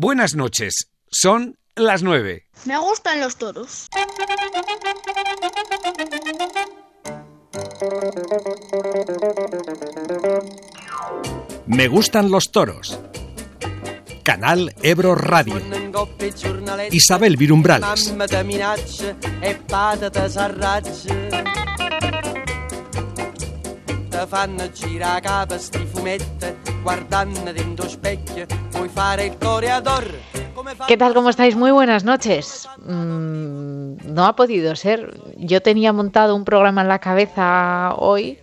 Buenas noches. Son las nueve. Me gustan los toros. Me gustan los toros. Canal Ebro Radio. Isabel Virumbrales. ¿Qué tal? ¿Cómo estáis? Muy buenas noches. Mm, no ha podido ser. Yo tenía montado un programa en la cabeza hoy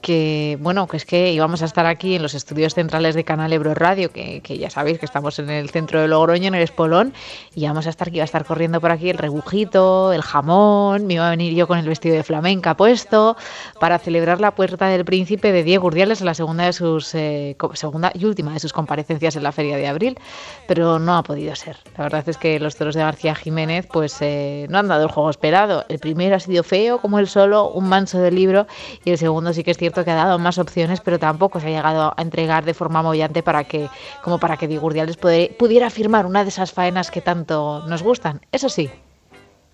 que, bueno, que es que íbamos a estar aquí en los estudios centrales de Canal Ebro Radio, que, que ya sabéis que estamos en el centro de Logroño, en el Espolón, y íbamos a estar, que iba a estar corriendo por aquí el rebujito, el jamón, me iba a venir yo con el vestido de flamenca puesto, para celebrar la puerta del príncipe de Diego Urdiales la segunda de sus, eh, segunda y última de sus comparecencias en la Feria de Abril, pero no ha podido ser. La verdad es que los toros de García Jiménez, pues eh, no han dado el juego esperado. El primero ha sido feo, como el solo, un manso del libro, y el segundo sí que es cierto que ha dado más opciones, pero tampoco se ha llegado a entregar de forma mollante para que, como para que Diego Urdiales puede- pudiera firmar una de esas faenas que tanto nos gustan. Eso sí,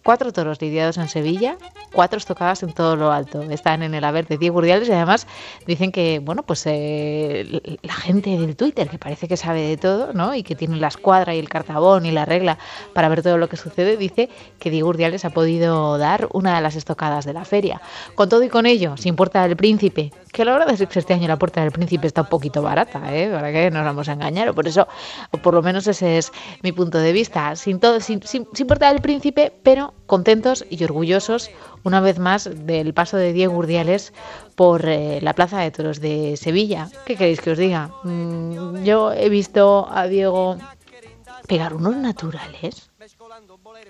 cuatro toros lidiados en Sevilla, cuatro estocadas en todo lo alto. Están en el haber de Diego Urdiales y además dicen que, bueno, pues eh, la gente del Twitter, que parece que sabe de todo, ¿no? Y que tiene la escuadra y el cartabón y la regla para ver todo lo que sucede, dice que Diego Urdiales ha podido dar una de las estocadas de la feria. Con todo y con ello, sin Puerta del Príncipe, que la verdad es que este año la Puerta del Príncipe está un poquito barata, ¿eh? Para que nos vamos a engañar, o por eso, o por lo menos ese es mi punto de vista. Sin, todo, sin, sin, sin Puerta del Príncipe, pero contentos y orgullosos una vez más del paso de Diego Urdiales por eh, la Plaza de Toros de Sevilla. ¿Qué queréis que os diga? Mm, yo he visto a Diego pegar unos naturales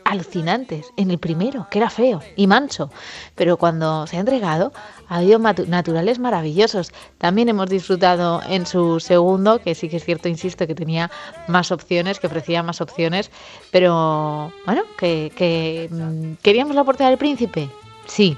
alucinantes en el primero, que era feo y manso, pero cuando se ha entregado ha habido naturales maravillosos. También hemos disfrutado en su segundo, que sí que es cierto, insisto, que tenía más opciones, que ofrecía más opciones, pero bueno, que, que mm, queríamos la puerta del príncipe, sí.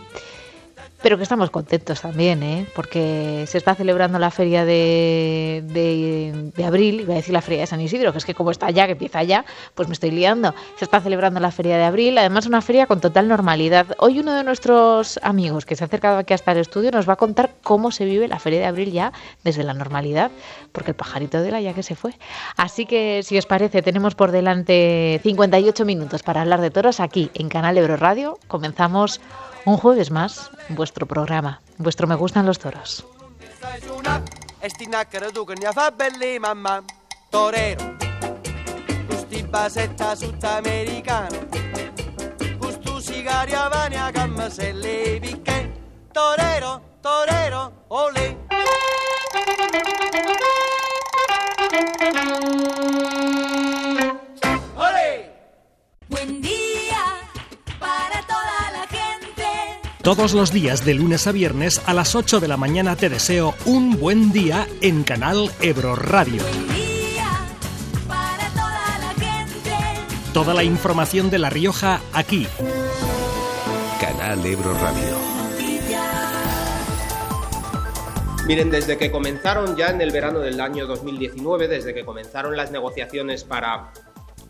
Pero que estamos contentos también, ¿eh? porque se está celebrando la feria de, de, de abril, iba a decir la feria de San Isidro, que es que como está ya, que empieza ya, pues me estoy liando. Se está celebrando la feria de abril, además una feria con total normalidad. Hoy uno de nuestros amigos que se ha acercado aquí hasta el estudio nos va a contar cómo se vive la feria de abril ya desde la normalidad, porque el pajarito de la ya que se fue. Así que si os parece, tenemos por delante 58 minutos para hablar de toros aquí en Canal Ebro Radio. Comenzamos un jueves más, vuestro programa, vuestro Me Gustan los Toros. Todos los días de lunes a viernes a las 8 de la mañana te deseo un buen día en Canal Ebro Radio. Toda la información de La Rioja aquí. Canal Ebro Radio. Miren, desde que comenzaron ya en el verano del año 2019, desde que comenzaron las negociaciones para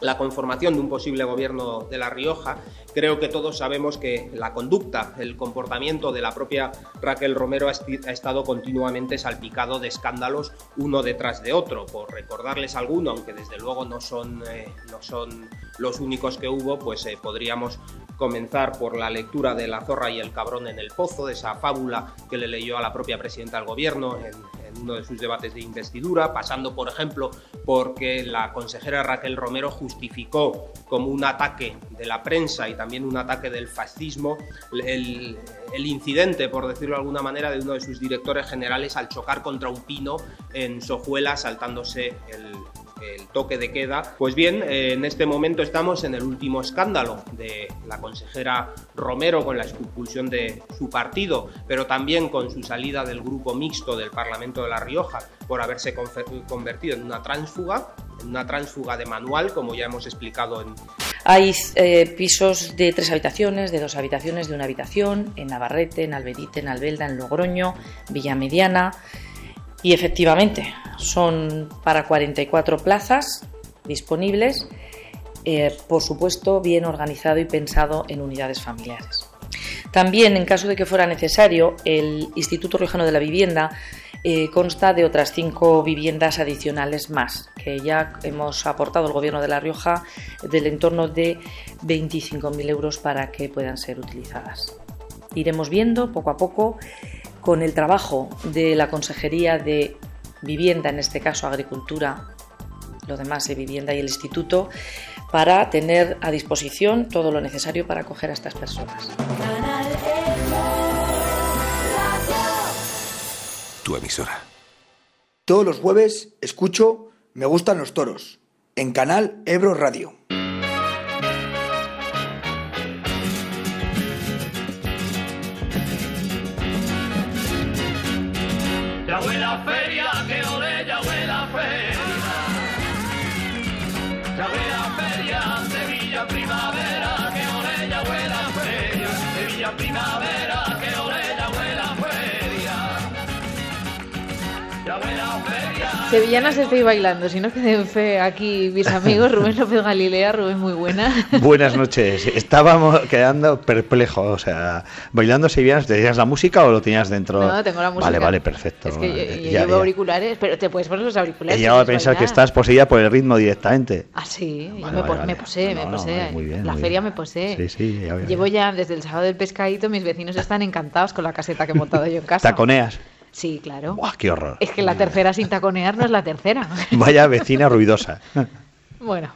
la conformación de un posible gobierno de La Rioja, creo que todos sabemos que la conducta, el comportamiento de la propia Raquel Romero ha, estado continuamente salpicado de escándalos uno detrás de otro. Por recordarles alguno, aunque desde luego no son, eh, no son los únicos que hubo, pues eh, podríamos comenzar por la lectura de La zorra y el cabrón en el pozo, de esa fábula que le leyó a la propia presidenta del gobierno en, en uno de sus debates de investidura, pasando, por ejemplo, porque la consejera Raquel Romero justificó como un ataque de la prensa y también un ataque del fascismo el, incidente, por decirlo de alguna manera, de uno de sus directores generales al chocar contra un pino en Sojuela, saltándose el, el toque de queda. Pues bien, eh, en este momento estamos en el último escándalo de la consejera Romero con la expulsión de su partido, pero también con su salida del grupo mixto del Parlamento de La Rioja por haberse convertido en una tránsfuga, en una tránsfuga de manual, como ya hemos explicado en, Hay eh, pisos de tres habitaciones, de dos habitaciones, de una habitación, en Navarrete, en Alberite, en Albelda, en Logroño, Villa Mediana. Y efectivamente, son para 44 plazas disponibles, eh, por supuesto, bien organizado y pensado en unidades familiares. También, en caso de que fuera necesario, el Instituto Riojano de la Vivienda eh, consta de otras cinco viviendas adicionales más, que ya hemos aportado al Gobierno de La Rioja del entorno de 25.000 euros para que puedan ser utilizadas. Iremos viendo poco a poco con el trabajo de la Consejería de Vivienda, en este caso Agricultura, lo demás de Vivienda y el Instituto, para tener a disposición todo lo necesario para acoger a estas personas. Tu emisora. Todos los jueves escucho Me gustan los toros en Canal Ebro Radio. Sevillanas estoy bailando, si no queden fe aquí mis amigos, Rubén López Galilea, Rubén muy buena. Buenas noches. Estábamos quedando perplejos. O sea, bailando sevillanas, ¿tenías la música o lo tenías dentro? No, tengo la música. Vale, vale, perfecto. Es que yo, yo ya- llevo ya. auriculares, pero te puedes poner los auriculares. He llegado a pensar que estás poseída por el ritmo directamente. Ah, sí, yo me, vale, po- vale. me posee, No, me no, posee. muy bien, la muy feria bien. me posee. Sí, sí, ya Llevo ya. ya desde el sábado del pescadito, mis vecinos están encantados con la caseta que he montado yo en casa. Taconeas. Sí, claro. Buah, qué horror. Es que la tercera sin taconear no es la tercera. Vaya vecina ruidosa. bueno,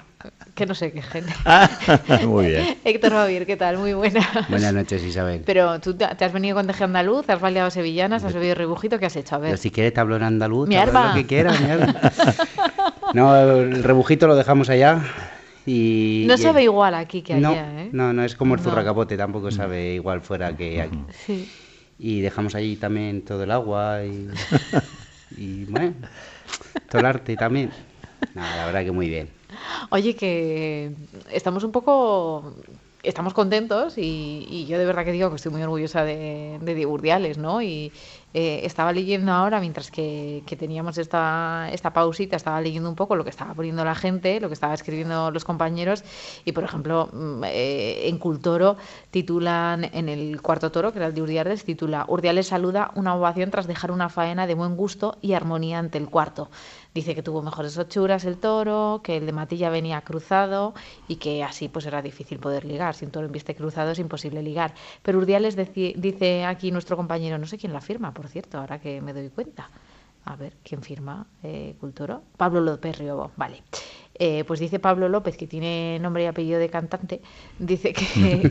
que no sé qué gente. Muy bien. Héctor Javier, ¿qué tal? Muy buena. Buenas noches, Isabel. Pero tú te has venido con teje andaluz, has bailado sevillanas, has bebido rebujito, ¿qué has hecho? A ver. Yo si quieres te hablo en andaluz, Mi lo que quieras, mi arma. No, el rebujito lo dejamos allá y... No y- sabe igual aquí que allá, no, ¿eh? No, no, es como el No. zurracapote, tampoco sabe igual fuera que aquí. Sí. Y dejamos allí también todo el agua y... y bueno, todo el arte también. Nada, la verdad que muy bien. Oye, que estamos un poco... Estamos contentos y, y yo de verdad que digo que estoy muy orgullosa de, de ¿no? Y eh, estaba leyendo ahora, mientras que, teníamos esta, esta pausita, estaba leyendo un poco lo que estaba poniendo la gente, lo que estaba escribiendo los compañeros y, por ejemplo, mm, eh, en Cultoro titulan, en el cuarto toro, que era el de Urdiales, titula Urdiales saluda una ovación tras dejar una faena de buen gusto y armonía ante el cuarto. Dice que tuvo mejores ochuras el toro, que el de Matilla venía cruzado y que así pues era difícil poder ligar. Si un toro en viste cruzado es imposible ligar. Pero Urdiales dice aquí nuestro compañero, no sé quién la firma, por cierto, ahora que me doy cuenta. A ver, ¿quién firma eh, Cultoro? Pablo López Riobo, vale. Eh, pues dice Pablo López, que tiene nombre y apellido de cantante, dice que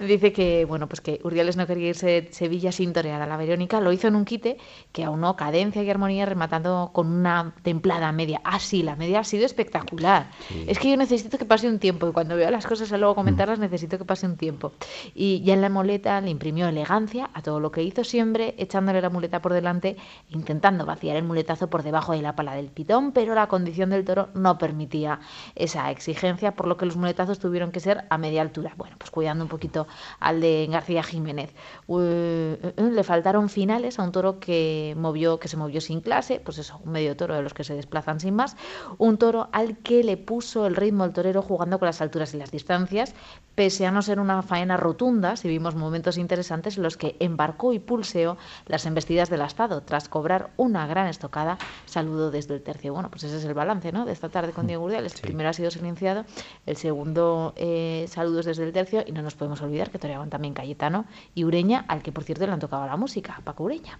dice que bueno pues que Urdiales no quería irse de Sevilla sin torear a la Verónica, lo hizo en un quite que aunó cadencia y armonía rematando con una templada media. Ah, sí, la media ha sido espectacular. Es que yo necesito que pase un tiempo y cuando veo las cosas y luego comentarlas necesito que pase un tiempo. Y ya en la muleta le imprimió elegancia a todo lo que hizo siempre, echándole la muleta por delante, intentando vaciar el muletazo por debajo de la pala del pitón, pero la condición del toro no permitía esa exigencia, por lo que los muletazos tuvieron que ser a media altura. Bueno, pues cuidando un poquito al de García Jiménez. Eh, eh, le faltaron finales a un toro que movió, que se movió sin clase, pues eso, un medio toro de los que se desplazan sin más, un toro al que le puso el ritmo el torero jugando con las alturas y las distancias, pese a no ser una faena rotunda, si vimos momentos interesantes en los que embarcó y pulseó las embestidas del astado, tras cobrar una gran estocada, saludo desde el tercio. Bueno, pues ese es el balance, ¿no? De esta tarde con Diego Urdiales. El primero ha sido silenciado, el segundo eh, saludos desde el tercio, y no nos podemos olvidar que toreaban también Cayetano y Ureña, al que por cierto le han tocado la música, Paco Ureña.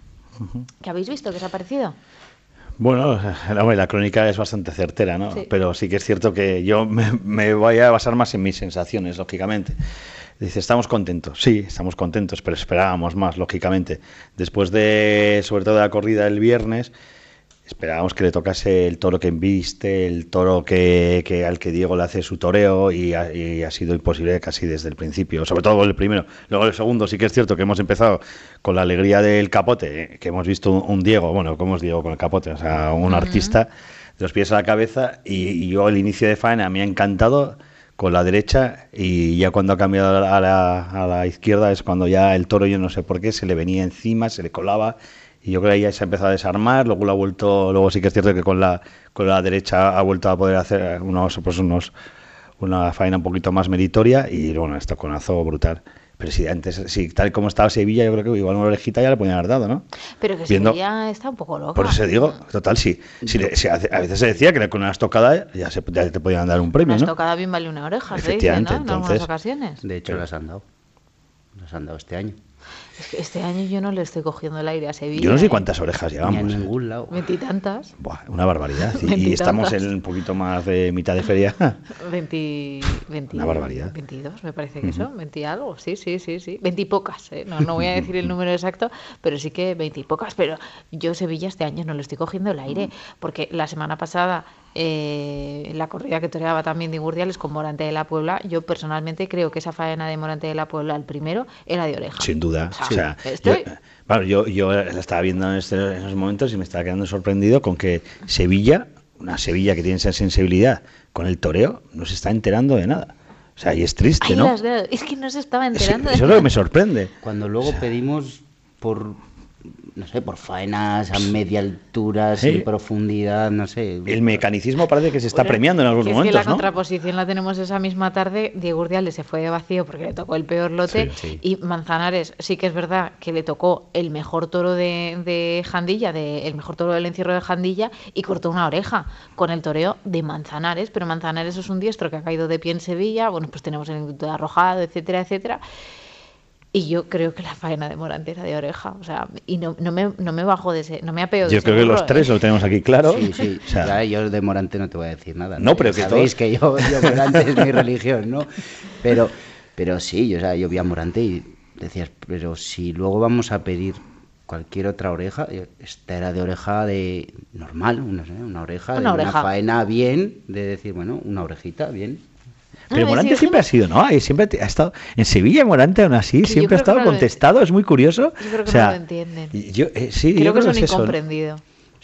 ¿Qué habéis visto? ¿Qué os ha parecido? Bueno, la, la crónica es bastante certera, ¿no? Sí. Pero sí que es cierto que yo me, me voy a basar más en mis sensaciones, lógicamente. Dice, estamos contentos. Sí, estamos contentos, pero esperábamos más, lógicamente. Después de, sobre todo de la corrida del viernes, esperábamos que le tocase el toro que embiste, el toro que, que al que Diego le hace su toreo y ha, y ha sido imposible casi desde el principio, sobre todo el primero. Luego el segundo sí que es cierto que hemos empezado con la alegría del capote, eh, que hemos visto un, un Diego, bueno, como es Diego con el capote? O sea, un artista de los pies a la cabeza y, y yo el inicio de faena me ha encantado con la derecha y ya cuando ha cambiado a la, a la izquierda es cuando ya el toro yo no sé por qué se le venía encima, se le colaba y yo creo que ya se ha empezado a desarmar, luego lo ha vuelto, luego sí que es cierto que con la con la derecha ha vuelto a poder hacer unos pues unos una faena un poquito más meritoria y bueno, esto conazo brutal. Pero si antes, si tal como estaba Sevilla, yo creo que igual una orejita ya le podían haber dado, ¿no? Pero que Viendo- Sevilla está un poco loca. Por eso digo, total, sí. Si le- si hace- a veces se decía que con una estocada ya, se, ya te podían dar un premio, Una ¿no? estocada bien vale una oreja, se dice, Efectivamente, ¿no? En algunas entonces- ocasiones. De hecho, las han dado. Las han dado este año. Es que este año yo no le estoy cogiendo el aire a Sevilla. Yo no sé ¿eh? cuántas orejas llevamos. Ni a ningún lado. Veintitantas. Buah, una barbaridad. Y- Y, estamos en un poquito más de mitad de feria. Veinti, veinti- Una barbaridad. 22, me parece que Ujú. son. Veinti algo, sí, sí, sí, sí. Veintipocas, ¿eh? No, no voy a decir el número exacto, pero sí que veintipocas. Pero yo Sevilla este año no le estoy cogiendo el aire, porque la semana pasada, eh, la corrida que toreaba también de Gurdiales con Morante de la Puebla, yo personalmente creo que esa faena de Morante de la Puebla, el primero, era de oreja. Sin duda. O sea, O sea, estoy- yo, bueno, yo, yo la estaba viendo en, este- en esos momentos y me estaba quedando sorprendido con que Sevilla, una Sevilla que tiene esa sensibilidad con el toreo, no se está enterando de nada. O sea, y es triste, ¿no? las. Es que no se estaba enterando de eso es lo que me sorprende. Cuando luego pedimos por, no sé, por faenas a media altura, Sí. sin profundidad, no sé. El mecanicismo parece que se está Bueno, premiando en algunos que es momentos, que la ¿no? contraposición la tenemos esa misma tarde. Diego Urdiales se fue de vacío porque le tocó el peor lote. Sí, sí. Y Manzanares sí que es verdad que le tocó el mejor toro de, de Jandilla, de, el mejor toro del encierro de Jandilla, y cortó una oreja con el toreo de Manzanares. Pero Manzanares es un diestro que ha caído de pie en Sevilla. Bueno, pues tenemos el Instituto de Arrojado, etcétera, etcétera. Y yo creo que la faena de Morante era de oreja. O sea, y no, no, me, no me bajo de ese, no me apeo de Yo creo que los ¿eh? tres lo tenemos aquí claro. Sí, sí. O sea, Ya, yo de Morante no te voy a decir nada. No, pero que sabéis todos- que yo, yo Morante es mi religión, ¿no? Pero, pero sí, yo, o sea, yo vi a Morante y decías, pero si luego vamos a pedir cualquier otra oreja, yo- esta era de oreja de normal, una, una oreja Una de oreja. una faena bien, de decir, bueno, una orejita bien. Pero Ah, Morante siempre ha sido, ¿no? Siempre ha estado en Sevilla, Morante aún así siempre ha que estado contestado, es muy curioso. Yo creo que o sea, no lo entienden. yo, eh, sí, Creo yo que creo es que un es eso. ¿no?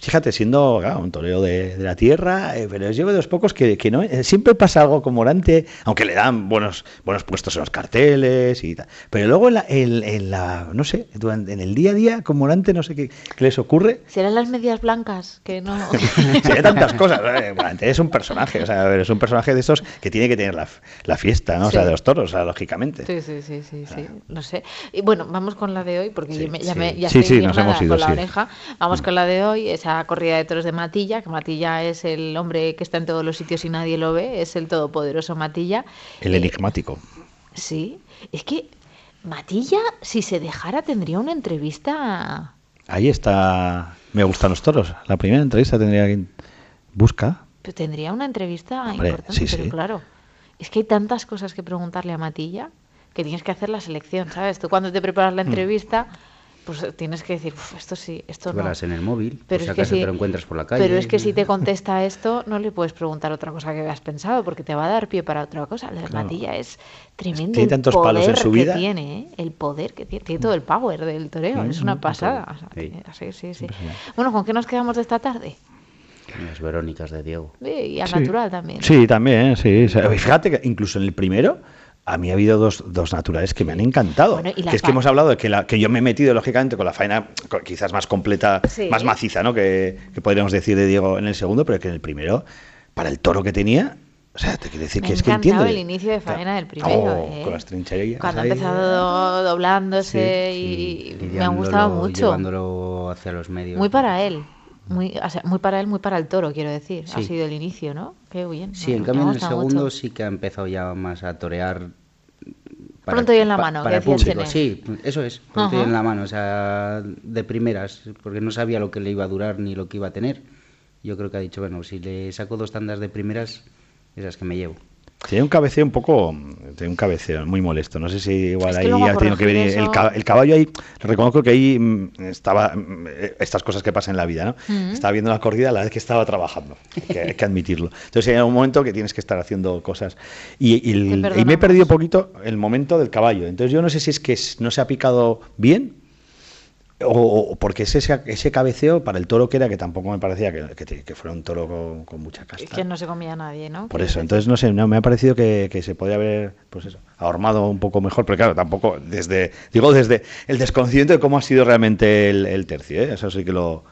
Fíjate, siendo claro, un toreo de, de la tierra, eh, pero es yo de los pocos que, que no. eh, siempre pasa algo con Morante, aunque le dan buenos buenos puestos en los carteles y tal. Pero luego en la, en- en la- no sé, durante- en el día a día con Morante no sé qué, qué les ocurre. ¿Serán las medias blancas? Que no. Se ve tantas cosas. ¿eh? Morante es un personaje, o sea, es un personaje de esos que tiene que tener la, la fiesta, ¿no? O sea, de los toros, o sea, lógicamente. Sí, sí, sí, sí, sí, no sé. Y bueno, vamos con la de hoy, porque Sí, yo me- ya, sí. me, ya Sí, estoy sí, nos hemos ido, con la sí. oreja. Vamos con la de hoy, esa corrida de toros de Matilla, que Matilla es el hombre que está en todos los sitios y nadie lo ve, es el todopoderoso Matilla. El enigmático. Sí, es que Matilla, si se dejara, tendría una entrevista... Ahí está. Me gustan los toros. La primera entrevista tendría que. Busca. Pero tendría una entrevista Hombre, importante, sí, pero sí. claro, es que hay tantas cosas que preguntarle a Matilla que tienes que hacer la selección, ¿sabes? Tú cuando te preparas Hmm. la entrevista, pues tienes que decir, "Uf, esto sí, esto no. En el móvil, Pero es si que acaso si- te lo encuentras por la calle. Pero es que si te contesta esto, no le puedes preguntar otra cosa que has pensado, porque te va a dar pie para otra cosa. La Claro. Matilla es tremendo. Tiene el tantos palos en poder su que vida. tiene, ¿eh? El poder que tiene. Tiene todo el power del toreo. Mm, es una mm, pasada. todo. O sea, Sí. tiene- sí, sí, sí. Bueno, ¿con qué nos quedamos de esta tarde? Las Verónicas de Diego. Sí, y al natural también. Sí, también, sí. O sea, fíjate que incluso en el primero a mí ha habido dos, dos naturales que me han encantado. Bueno, que es que hemos hablado de que, la, que yo me he metido, lógicamente, con la faena quizás más completa, Sí. más maciza, ¿no? Que, que podríamos decir de Diego en el segundo, pero que en el primero, para el toro que tenía, o sea, te quiere decir Me que es que entiende. el inicio de faena del primero. Oh, ¿eh? Con las trincherillas. Cuando ha empezado doblándose Sí, y me ha gustado mucho. Llevándolo hacia los medios. Muy para él. Muy, o sea, muy para él, muy para el toro, quiero decir. Ha sido el inicio, ¿no? Qué bien. Sí, me- en cambio en el segundo mucho. sí que ha empezado ya más a torear. Pronto y en la mano, para público. Sí, eso es, pronto y en la mano, o sea, de primeras, porque no sabía lo que le iba a durar ni lo que iba a tener. Yo creo que ha dicho, bueno, si le saco dos tandas de primeras, esas que me llevo. Tiene un cabeceo un poco. Tiene un cabeceo muy molesto. No sé si igual Es que ahí ha tenido que venir. El, caballo ahí. Reconozco que ahí mm, estaba. mm, eh, Estas cosas que pasan en la vida, ¿no? Mm. Estaba viendo la corrida a la vez que estaba trabajando. Hay que, hay que admitirlo. Entonces hay un momento que tienes que estar haciendo cosas. Y, y el- Te y me he perdido un poquito el momento del caballo. Entonces yo no sé si es que no se ha picado bien. O, o porque ese, ese cabeceo para el toro que era, que tampoco me parecía que, que que fuera un toro con, con mucha casta. Que no se comía nadie, ¿no? Por eso, entonces no sé, no, me ha parecido que, que se podía haber, pues eso, ahormado un poco mejor, pero claro, tampoco desde, digo, desde el desconcierto de cómo ha sido realmente el, el tercio, ¿eh? eso sí que lo,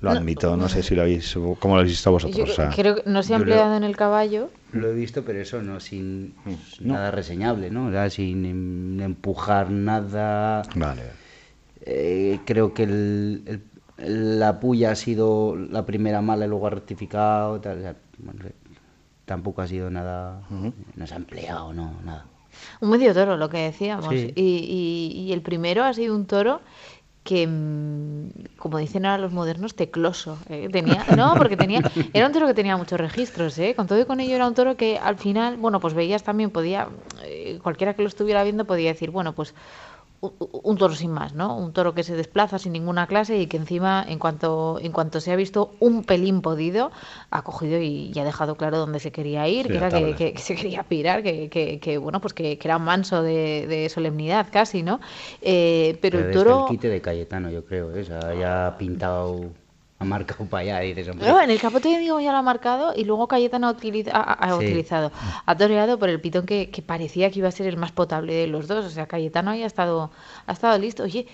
lo admito, no sé si lo habéis, cómo lo habéis visto Yo vosotros. o sea, creo que no se ha yo lo- empleado en el caballo. Lo he visto, pero eso no sin no. nada reseñable, ¿no? O sea, sin em- empujar nada. Vale. Eh, creo que el- el- la puya ha sido la primera mala y luego ha rectificado. tal, o sea, bueno, tampoco ha sido nada. No se ha empleado, no, nada. Un medio toro, lo que decíamos. Sí. Y, y- y el primero ha sido un toro que, mm, como dicen ahora los modernos, tecloso. ¿eh? Tenía, no, porque tenía, era un toro que tenía muchos registros, ¿eh? Con todo y con ello era un toro que al final, bueno, pues veías también, podía, eh, cualquiera que lo estuviera viendo podía decir, bueno, pues un toro sin más, ¿no? Un toro que se desplaza sin ninguna clase y que encima, en cuanto, en cuanto se ha visto un pelín podido, ha cogido y, y ha dejado claro dónde se quería ir, Sí, que era que, que- que se quería pirar, que, que- que, bueno, pues que, era manso de, de solemnidad casi, ¿no? Eh, pero el toro... el quite de Cayetano, yo creo, ¿eh? O sea, ya ha pintado, ha marcado para allá y dices, hombre, No, en el capote de Diego ya lo ha marcado y luego Cayetano ha, utili- ha- ha Sí. utilizado, ha toreado por el pitón que, que parecía que iba a ser el más potable de los dos. O sea, Cayetano ahí ha estado, ha estado listo. Oye,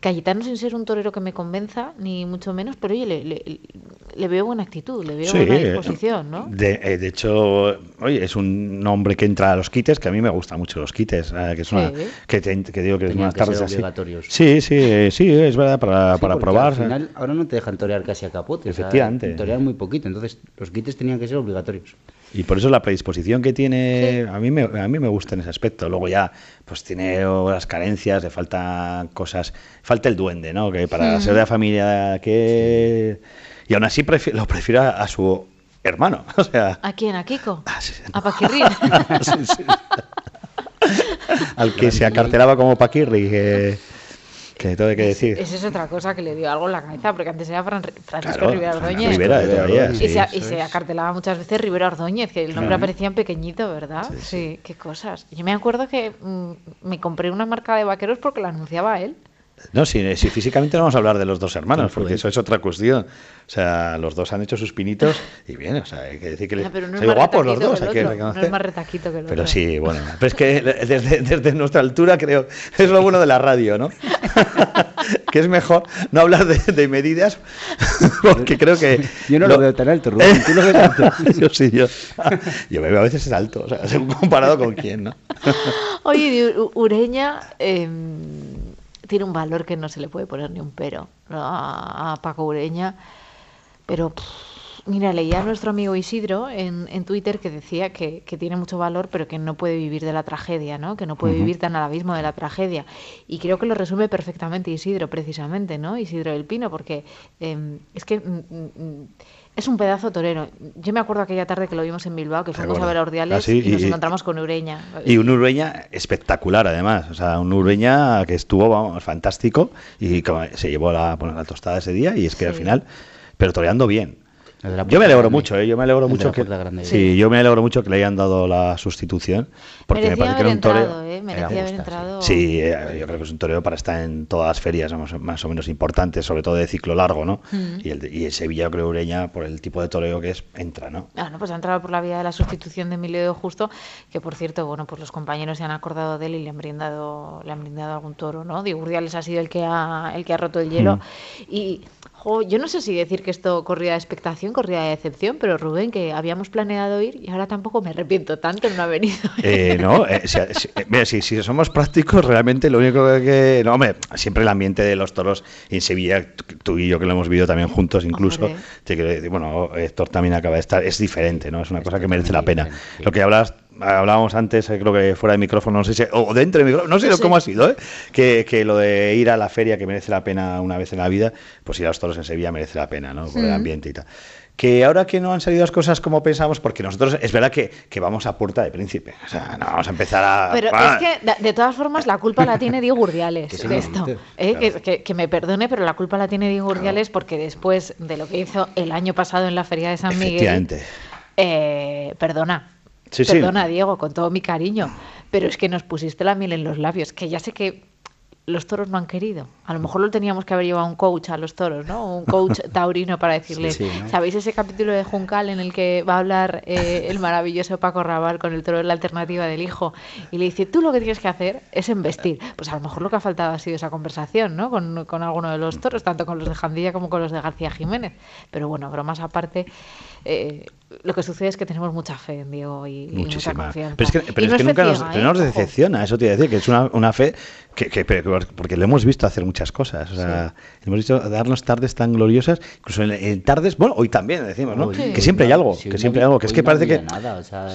Cayetano sin ser un torero que me convenza, ni mucho menos, pero oye, le, le- le veo buena actitud, le veo Sí, buena eh, disposición, ¿no? De, eh, de hecho, oye, es un hombre que entra a los quites, que a mí me gustan mucho los quites, eh, que es una, Sí. que, te- que digo que es unas tardes así. obligatorios. Sí, sí, sí, es verdad, para, Sí, para probar. Al final, ahora no te dejan torear casi a capote. o sea, Efectivamente. torear muy poquito, entonces los quites tenían que ser obligatorios. Y por eso la predisposición que tiene, a, mí me, a mí me gusta en ese aspecto. Luego ya, pues tiene las carencias, le faltan cosas, falta el duende, ¿no? Que para ser de la familia que... Y aún así lo prefiero a, su hermano, o sea, ¿A quién? ¿A Kiko? Ah, ¿A Paquirrín? Sí, sí. al que se acartelaba como Paquirri, que, que todo hay que decir. Esa es otra cosa que le dio algo en la cabeza, porque antes era Fran- Francisco Claro, Rivera Ordóñez. Rivera de todavía, y sí, se, y se acartelaba muchas veces Rivera Ordóñez, que el nombre Claro. aparecía en pequeñito, ¿verdad? Sí, qué cosas. Yo me acuerdo que mm, me compré una marca de vaqueros porque la anunciaba él. No, si, si físicamente no vamos a hablar de los dos hermanos, porque eso es otra cuestión. O sea, los dos han hecho sus pinitos y bien, o sea, hay que decir que les, no guapos los dos, hay que otro, reconocer. No es más retaquito que el Pero otro. sí, bueno, pero es que desde, desde nuestra altura creo es lo bueno de la radio, ¿no? que es mejor no hablar de, de medidas porque creo que Yo no lo veo tan alto, Rubén, tú lo ves alto. yo sí, yo, yo me veo a veces es alto, o sea, según comparado con quién, ¿no? Oye, Ureña eh, tiene un valor que no se le puede poner ni un pero a, Paco Ureña. Pero, pff, mira, leía a nuestro amigo Isidro en, en Twitter que decía que, que tiene mucho valor, pero que no puede vivir de la tragedia, ¿no? Que no puede vivir tan al abismo de la tragedia. Y creo que lo resume perfectamente Isidro, precisamente, ¿no? Isidro del Pino, porque eh, es que... mm, mm, mm, es un pedazo torero. Yo me acuerdo aquella tarde que lo vimos en Bilbao, que fuimos a ver a Ordiales Ah, sí, y nos y- encontramos con Ureña. Y un Urbeña espectacular, además. O sea, un Urbeña que estuvo, vamos, fantástico y se llevó la, bueno, la tostada ese día y es que al final, pero toreando bien. Yo me alegro grande. mucho, ¿eh? yo me alegro mucho que grande. sí, yo me alegro mucho que le hayan dado la sustitución porque me parece que era un toreo. ¿Eh? Merecía haber entrado. Sí, eh, yo creo que es un toreo para estar en todas las ferias más, más o menos importantes, sobre todo de ciclo largo, ¿no? Mm. Y, el, de- y el Sevilla, yo creo, Ureña, por el tipo de toreo que es, entra, ¿no? Ah, no, pues ha entrado por la vía de la sustitución de Emilio de Justo, que por cierto, bueno, pues los compañeros se han acordado de él y le han brindado, le han brindado algún toro, ¿no? Diego Urdiales ha sido el que ha, el que ha roto el hielo. Mm. Y jo, yo no sé si decir que esto corría de expectación, corría de decepción, pero Rubén, que habíamos planeado ir y ahora tampoco me arrepiento tanto en no haber venido. Eh, no, eh, si, si- eh, si, si somos prácticos, realmente lo único que. No, hombre, siempre el ambiente de los toros en Sevilla, tú- y yo que lo hemos vivido también juntos, incluso. Te quiero decir, bueno, Héctor también acaba de estar, es diferente, ¿no? Es una cosa que merece la pena. Lo que hablas hablábamos antes, eh, creo que fuera de micrófono, no sé si, o dentro de micrófono, no sé Sí. cómo ha sido, ¿eh? que, que lo de ir a la feria que merece la pena una vez en la vida, pues ir a los toros en Sevilla merece la pena, ¿no? Por el Mm. ambiente y tal. Que ahora que no han salido las cosas como pensamos, porque nosotros es verdad que, que vamos a puerta de príncipe. O sea, no vamos a empezar a. Pero ¡Ah! es que, de, todas formas, la culpa la tiene Diego Urdiales sí, de esto. claro. ¿eh? Que, que- que me perdone, pero la culpa la tiene Diego Urdiales porque después de lo que hizo el año pasado en la Feria de San Miguel, eh, perdona, Sí, sí. perdona Diego, con todo mi cariño, pero es que nos pusiste la miel en los labios, que ya sé que los toros no han querido. A lo mejor lo teníamos que haber llevado un coach a los toros, ¿no? Un coach taurino para decirle, Sí, sí, ¿no? ¿sabéis ese capítulo de Juncal en el que va a hablar eh, el maravilloso Paco Raval con el toro de la alternativa del hijo? Y le dice, tú lo que tienes que hacer es embestir. Pues a lo mejor lo que ha faltado ha sido esa conversación, ¿no? Con, con alguno de los toros, tanto con los de Jandilla como con los de García Jiménez. Pero bueno, bromas aparte, eh, lo que sucede es que tenemos mucha fe en Diego y, y mucha confianza. Pero es que, es no que nunca nos, ciega, ¿eh? nos decepciona, eso te iba a decir, que es una, una fe que, porque le hemos visto hacer muchas cosas. O sea, hemos visto darnos tardes tan gloriosas, incluso en, en tardes, bueno, hoy también decimos, ¿no? Que siempre hay algo, Sí, que siempre hay algo, que es que no parece que... nada, o sea,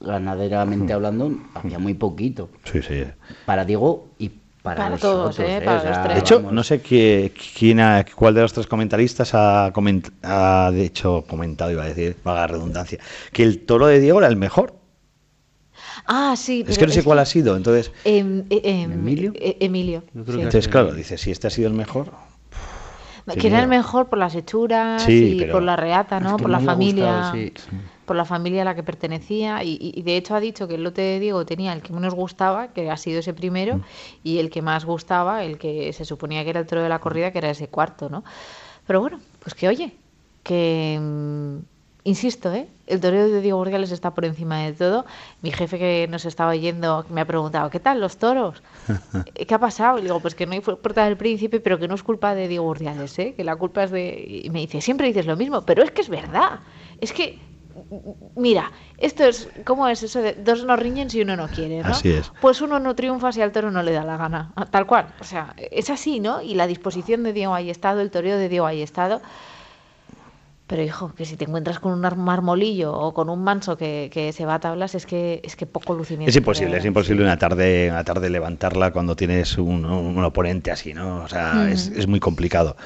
ganaderamente hablando, había muy poquito. Sí, sí. Para Diego y para, Para nosotros, todos, ¿eh? ¿eh? Para O sea, los tres. De hecho, no sé qué- quién ha- cuál de los tres comentaristas ha, coment- ha, de hecho comentado, iba a decir, valga la redundancia, que el toro de Diego era el mejor. Ah, sí. Es que no sé cuál ha sido, entonces... Em, eh, em, eh, Emilio. sí. Entonces, claro, dice, si este ha sido el mejor... Que era el mejor por las hechuras Sí, y pero- por la reata, ¿no? que por no la familia. gustado, sí. Por la familia a la que pertenecía. Y, de hecho ha dicho que el lote de Diego tenía el que menos gustaba, que ha sido ese primero, Mm. y el que más gustaba, el que se suponía que era el toro de la corrida, que era ese cuarto, ¿no? Pero bueno, pues que oye, que mm, insisto, ¿eh? El toreo de Diego Urdiales está por encima de todo. Mi jefe que nos estaba oyendo me ha preguntado, ¿qué tal los toros? ¿Qué ha pasado? Y digo, pues que no hay puerta del príncipe, pero que no es culpa de Diego Urdiales, ¿eh? que la culpa es de... Y me dice, siempre dices lo mismo, pero es que es verdad. Es que, mira, esto es, ¿cómo es eso de dos no riñen si uno no quiere, ¿no? Así es. Pues uno no triunfa si al toro no le da la gana, tal cual. O sea, es así, ¿no? Y la disposición de Diego Ayestado, el toreo de Diego Ayestado... Pero hijo, que si te encuentras con un ar- marmolillo o con un manso que, que se va a tablas, es que es que poco lucimiento. Es imposible, es imposible una tarde, una tarde levantarla cuando tienes un, un oponente así, ¿no? O sea, es, es muy complicado.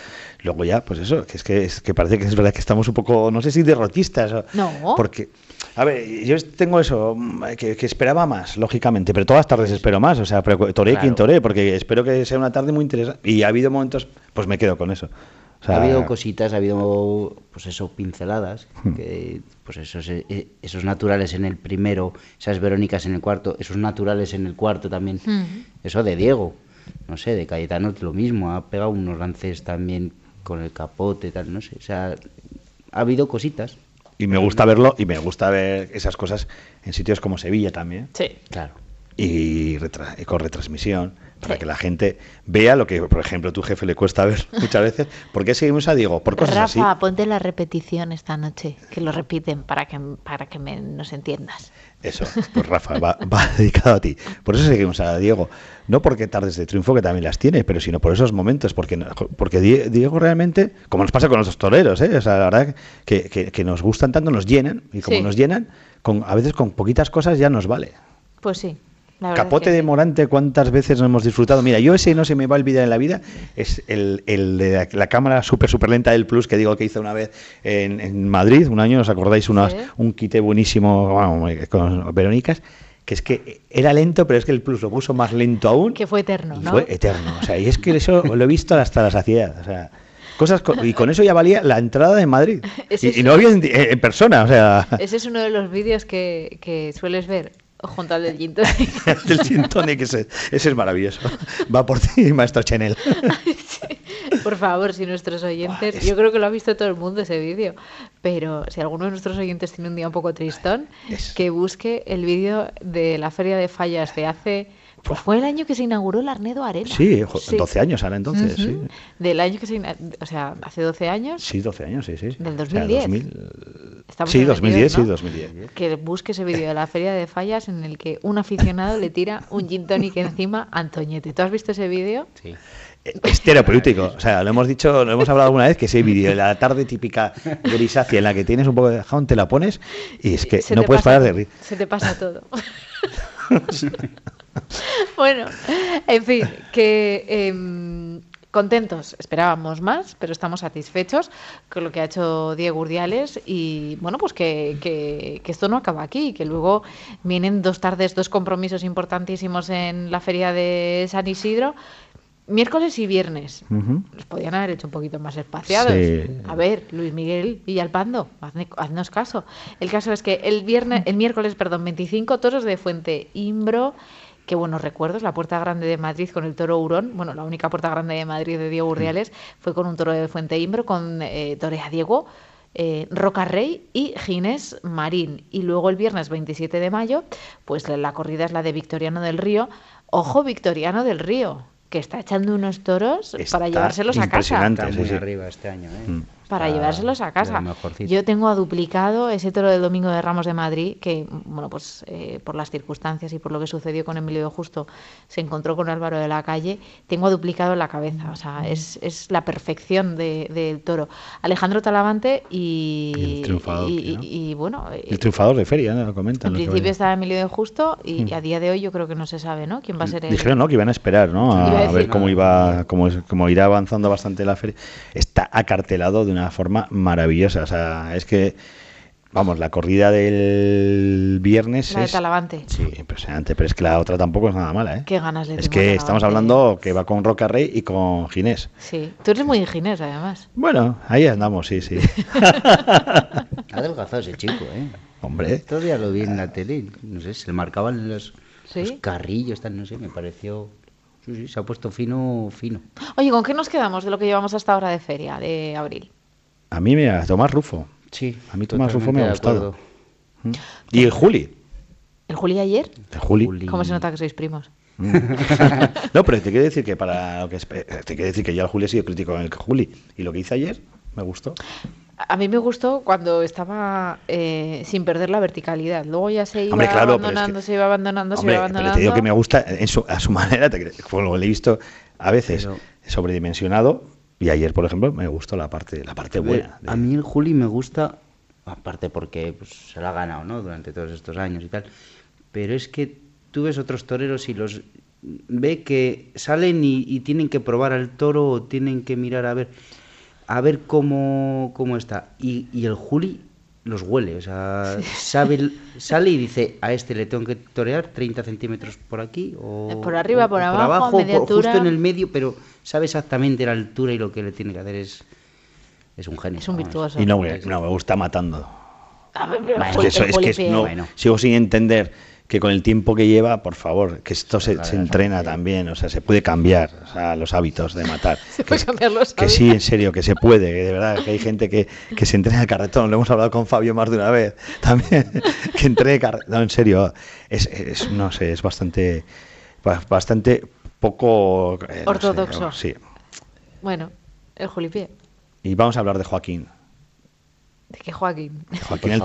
Luego ya, pues eso, que es que, es que parece que es verdad que estamos un poco, no sé si derrotistas. No. Porque, a ver, yo tengo eso, mm, que, que esperaba más, lógicamente, pero todas las tardes espero más. O sea, pero toré quien Claro. toré, porque espero que sea una tarde muy interesante. Y ha habido momentos, pues me quedo con eso. O sea, ha habido cositas, ha habido, pues eso, pinceladas, Hmm. que, pues esos, eh, esos naturales en el primero, esas Verónicas en el cuarto, esos naturales en el cuarto también. Ujú. Eso de Diego, no sé, de Cayetano es lo mismo, ha pegado unos lances también con el capote, tal, no sé, o sea, ha habido cositas. Y me gusta verlo, y me gusta ver esas cosas en sitios como Sevilla también. Sí. Claro. y, retra- y con retransmisión para que la gente vea lo que, por ejemplo, a tu jefe le cuesta ver muchas veces. ¿Por qué seguimos a Diego? Por cosas así. Rafa, ponte la repetición esta noche, que lo repiten para que, para que me- nos entiendas. Eso, pues Rafa, va, va dedicado a ti. Por eso seguimos a Diego. No porque tardes de triunfo, que también las tiene, pero sino por esos momentos. Porque, porque Die- Diego realmente, como nos pasa con los toreros, ¿eh? o sea, la verdad que, que- que nos gustan tanto, nos llenan. Y como Sí. nos llenan, con, a veces con poquitas cosas ya nos vale. Pues sí. Capote de sí. Morante, ¿cuántas veces no hemos disfrutado? Mira, yo ese no se me va a olvidar en la vida, es el, el de la, la cámara súper, súper lenta del Plus que digo que hice una vez en, en Madrid, un año, ¿os acordáis? Unas- Sí. Un quite buenísimo bueno, con Verónicas, que es que era lento, pero es que el Plus lo puso más lento aún. Que fue eterno, ¿no? Fue eterno. O sea, y es que eso lo he visto hasta la saciedad. O sea, cosas co- y con eso ya valía la entrada de Madrid. Y, no había en, en persona, o sea, Ese es uno de los vídeos que, que sueles ver junto al del gin tonic. del gin tonic, ese, ese es maravilloso. Va por ti, maestro Chanel. Por favor, si nuestros oyentes, yo creo que lo ha visto todo el mundo ese vídeo, pero si alguno de nuestros oyentes tiene un día un poco tristón, que busque el vídeo de la Feria de Fallas de hace, pues fue el año que se inauguró el Arnedo Arena. Sí, jo- 12 años ahora entonces, sí. Del año que se, o sea, hace 12 años, Sí, 12 años, sí, sí. Del O sea, 2010. 2000, Estamos sí, en el 2010, 22, ¿no? sí, 2010. que busque ese vídeo de la Feria de Fallas en el que un aficionado le tira un gin tonic encima a Antoñete. ¿Tú has visto ese vídeo? Sí. es terapéutico. O sea, lo hemos dicho, lo hemos hablado alguna vez que ese vídeo de la tarde típica grisácea en la que tienes un poco de jabón, te la pones y es que Se no puedes pasa- parar de reír. Se te pasa todo. bueno, en fin, que em, contentos. Esperábamos más, pero estamos satisfechos con lo que ha hecho Diego Urdiales y bueno, pues que, que- que esto no acaba aquí, que luego vienen dos tardes, dos compromisos importantísimos en la feria de San Isidro. Miércoles y viernes. Los podían haber hecho un poquito más espaciados. Sí. A ver, Luis Miguel Villalpando, hazme- haznos caso. El caso es que el viernes, el miércoles, perdón, 25 toros de Fuente Imbro, que buenos recuerdos, la puerta grande de Madrid con el toro Hurón, bueno, la única puerta grande de Madrid de Diego Urdiales fue con un toro de Fuente Imbro, con eh, Torea Diego, eh, Roca Rey y Ginés Marín. Y luego el viernes 27 de mayo, pues la, la corrida es la de Victoriano del Río. Ojo, Victoriano del Río, que está echando unos toros para llevárselos a casa. impresionante, Está sí, muy sí. arriba este año, ¿eh? Mm. Para llevárselos a de casa. Yo tengo a duplicado ese toro del domingo de Ramos de Madrid, que, bueno, pues eh, por las circunstancias y por lo que sucedió con Emilio de Justo, se encontró con Álvaro de la Calle. Tengo a duplicado en la cabeza, o sea, es, es la perfección de- del toro. Alejandro Talavante y. Y el triunfador, y, ¿no? y- y, bueno, eh, El triunfador de feria, ¿no? Lo comentan. en principio está Emilio de Justo y, Mm. a día de hoy yo creo que no se sabe, ¿no? ¿Quién va a ser el. Dijeron, ¿no? Que iban a esperar, ¿no? A, ver cómo iba, cómo, cómo irá avanzando bastante la feria. Está acartelado de una forma maravillosa. O sea, es que, vamos, la corrida del viernes La de es Talavante. sí, impresionante, pero es que la otra tampoco es nada mala, ¿eh? Qué ganas le Es que estamos hablando que va con Roca Rey y con Ginés. Sí, tú eres muy inginés, además. Bueno, ahí andamos, sí, sí. Ha adelgazado ese chico, ¿eh? Hombre. Días lo vi en la tele, no sé, se le marcaban los, ¿Sí? los carrillos, tal, no sé, me pareció... Sí, sí, se ha puesto fino, fino. Oye, ¿con qué nos quedamos de lo que llevamos hasta ahora de feria, de abril? A mí me Tomás Rufo. Sí, A mí Tomás Rufo me ha gustado. ¿Mm? Y el Juli. ¿El Juli ayer? El Juli. ¿Cómo se nota que sois primos? no, pero te quiero decir que para lo que te quiero decir que yo al Juli he sido crítico con el Juli y lo que hice ayer me gustó. A mí me gustó cuando estaba eh, sin perder la verticalidad. Luego ya se iba Hombre, claro, pero es abandonando, que- se iba abandonando, Hombre, se iba pero abandonando. te digo que me gusta en su- a su manera, por lo he visto a veces Pero- sobredimensionado y ayer, por ejemplo, me gustó la parte la parte buena. A mí el Juli me gusta, aparte porque pues, se lo ha ganado, ¿no? Durante todos estos años y tal. Pero es que tú ves otros toreros y los ve que salen y, y tienen que probar al toro o tienen que mirar a ver a ver cómo, cómo está. Y, y el Juli los huele, o sea, sabe, sale y dice, a este le tengo que torear 30 centímetros por aquí o por arriba, o- por o abajo, media por- altura. justo en el medio, pero sabe exactamente la altura y lo que le tiene que hacer es es un genio. Es un virtuoso. Y no, me- no me gusta matando. A ver, pero Es que, eso- el es que Juli no- Pie- sigo sin entender que con el tiempo que lleva, por favor, que esto se, Claro, se eso entrena también, o sea, se puede cambiar o sea, los hábitos de matar. Se que, puede cambiar los que sí, en serio, que se puede, que de verdad, que hay gente que, que se entrena el carretón, lo hemos hablado con Fabio más de una vez, también, que entrene carretón, no, en serio, es, es, no sé, es bastante, ba- bastante poco... eh, no sé, Ortodoxo. sí. Bueno, el Juli Pie. Y vamos a hablar de Joaquín. ¿De qué Joaquín? Joaquín, el,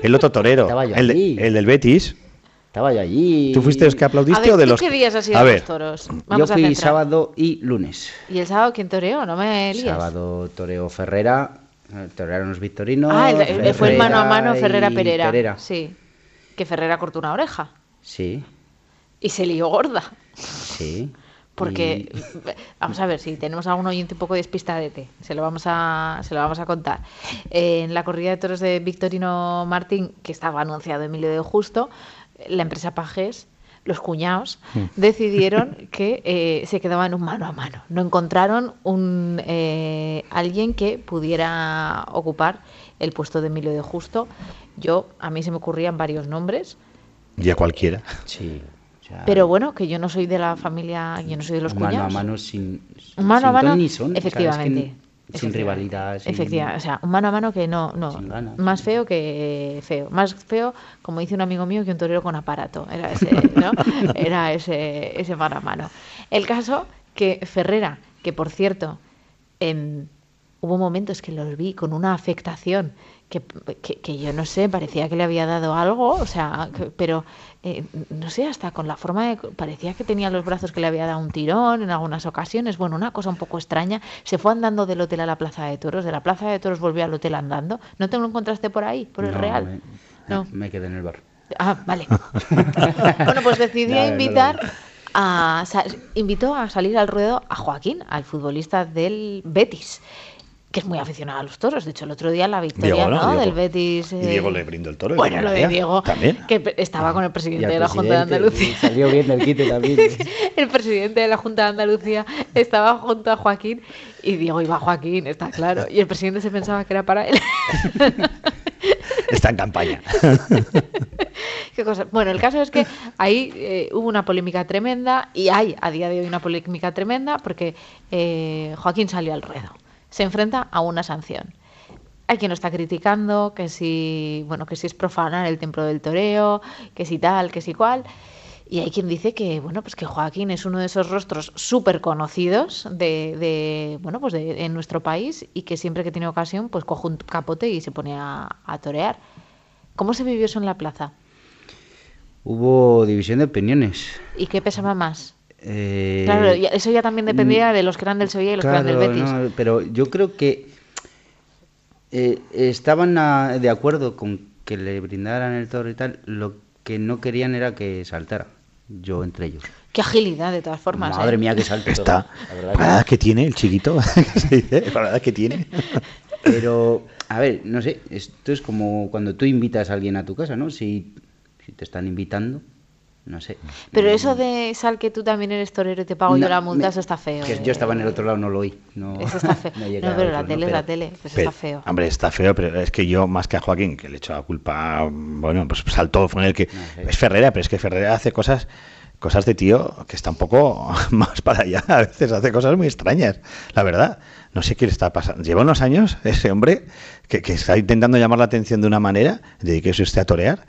el otro torero, el del Betis. Estaba yo allí. ¿Tú fuiste los que A aplaudiste ver, o de ¿tú los qué días has ido a a ver, los toros? Yo Vamos a fui centrar. sábado y lunes. ¿Y el sábado quién toreó? No me líes. Sábado toreo Ferrera, eh, torearon los victorinos. Ah, el, el- fue el mano a mano Ferrera y Pereira. Sí. Que Ferrera cortó una oreja. Sí, Y se lió gorda. sí. Porque, vamos a ver, si tenemos a un oyente un poco despistadete, se lo vamos a, se lo vamos a contar. Eh, en la corrida de toros de Victorino Martín, que estaba anunciado Emilio de Justo, la empresa Pajes, los cuñados, decidieron que eh, se quedaban un mano a mano. No encontraron un eh, alguien que pudiera ocupar el puesto de Emilio de Justo. Yo, a mí se me ocurrían varios nombres. ya cualquiera. Sí. Pero bueno, que yo no soy de la familia, yo no soy de los mano cuñados. a mano sin, Un mano sin a mano, ton ni son, o sea, es que efectivamente. Sin rivalidad. sin- Efectivamente, o sea, un mano a mano que no, no, ganas. más feo que feo, más feo, como dice un amigo mío, que un torero con aparato, era ese, ¿no? Era ese, ese mano a mano. El caso que Ferrera, que por cierto, en hubo momentos que los vi con una afectación que, que- que yo no sé, parecía que le había dado algo, o sea, que- pero eh, no sé, hasta con la forma de... parecía que tenía los brazos que le había dado un tirón en algunas ocasiones, bueno, una cosa un poco extraña. Se fue andando del hotel a la Plaza de Toros, de la Plaza de Toros volvió al hotel andando. ¿No te lo encontraste por ahí, por el No, Real? Me, No. me quedé en el bar. Ah, vale. bueno, pues decidí No, lo invitar vi. a invitó a salir al ruedo a Joaquín, al futbolista del Betis, que es muy aficionado a los toros. De hecho, el otro día la victoria Diego, ¿no? ¿no? Diego. del Betis. Y eh, Diego le brindó el toro. Bueno, lo de. Diego, También. que estaba con el presidente de la Junta de Andalucía. Salió bien del quite también. El presidente de la Junta de Andalucía estaba junto a Joaquín y Diego iba a Joaquín, está claro. Y el presidente se pensaba que era para él. Está en campaña. Qué cosa. Bueno, el caso es que ahí eh, hubo una polémica tremenda y hay a día de hoy una polémica tremenda porque eh, Joaquín salió al ruedo. Se enfrenta a una sanción. Hay quien lo está criticando, que si, bueno, que si es profanar el templo del toreo, que si tal, que si cual. Y hay quien dice que, bueno, pues que Joaquín es uno de esos rostros súper conocidos de, de, bueno, pues de, en nuestro país y que siempre que tiene ocasión, pues coge un capote y se pone a, a torear. ¿Cómo se vivió eso en la plaza? Hubo división de opiniones. ¿Y qué pesaba más? Eh, Claro, eso ya también dependía de los que eran del Sevilla y los que eran del Betis. no, pero yo creo que eh, estaban a- de acuerdo con que le brindaran el toro y tal. Lo que no querían era que saltara. Yo entre ellos. Qué agilidad, de todas formas. Madre ¿eh? mía, que salto. Está. La verdad La que tiene el chiquito. ¿qué se dice? La edad que tiene. Pero, a ver, no sé, esto es como cuando tú invitas a alguien a tu casa, ¿no? Si, si te están invitando, no sé. Pero eso de sal que tú también eres torero y te pago yo No, la multa, me- eso está feo. Que eh. yo estaba en el otro lado, no lo oí. No, Eso está feo. no No, pero la tele es pero- la tele, pues Pero, está feo. Hombre, está feo, pero es que yo, más que a Joaquín, que le echo la culpa, bueno, pues saltó, fue en el que. Es Ferrera, pero es que Ferrera hace cosas cosas de tío que está un poco más para allá. A veces hace cosas muy extrañas, la verdad. No sé qué le está pasando. Lleva unos años ese hombre que, que está intentando llamar la atención de una manera, dediquese usted a torear.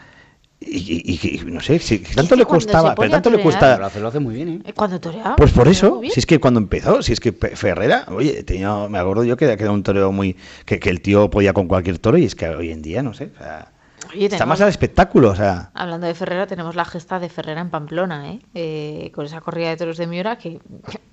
Y, y- no sé, si tanto le costaba, pero tanto le cuesta. Lo hace, lo hace muy bien, ¿eh? Eh, Cuando toreaba. Pues por eso, si es que cuando empezó, si es que Ferrera, oye, tenía, me acuerdo yo que era, un toreo muy. Que, que el tío podía con cualquier toro y es que hoy en día, no sé. o sea, Oye, está tenemos- más al espectáculo, o sea. Hablando de Ferrera, tenemos la gesta de Ferrera en Pamplona, ¿eh? Eh, con esa corrida de toros de Miura que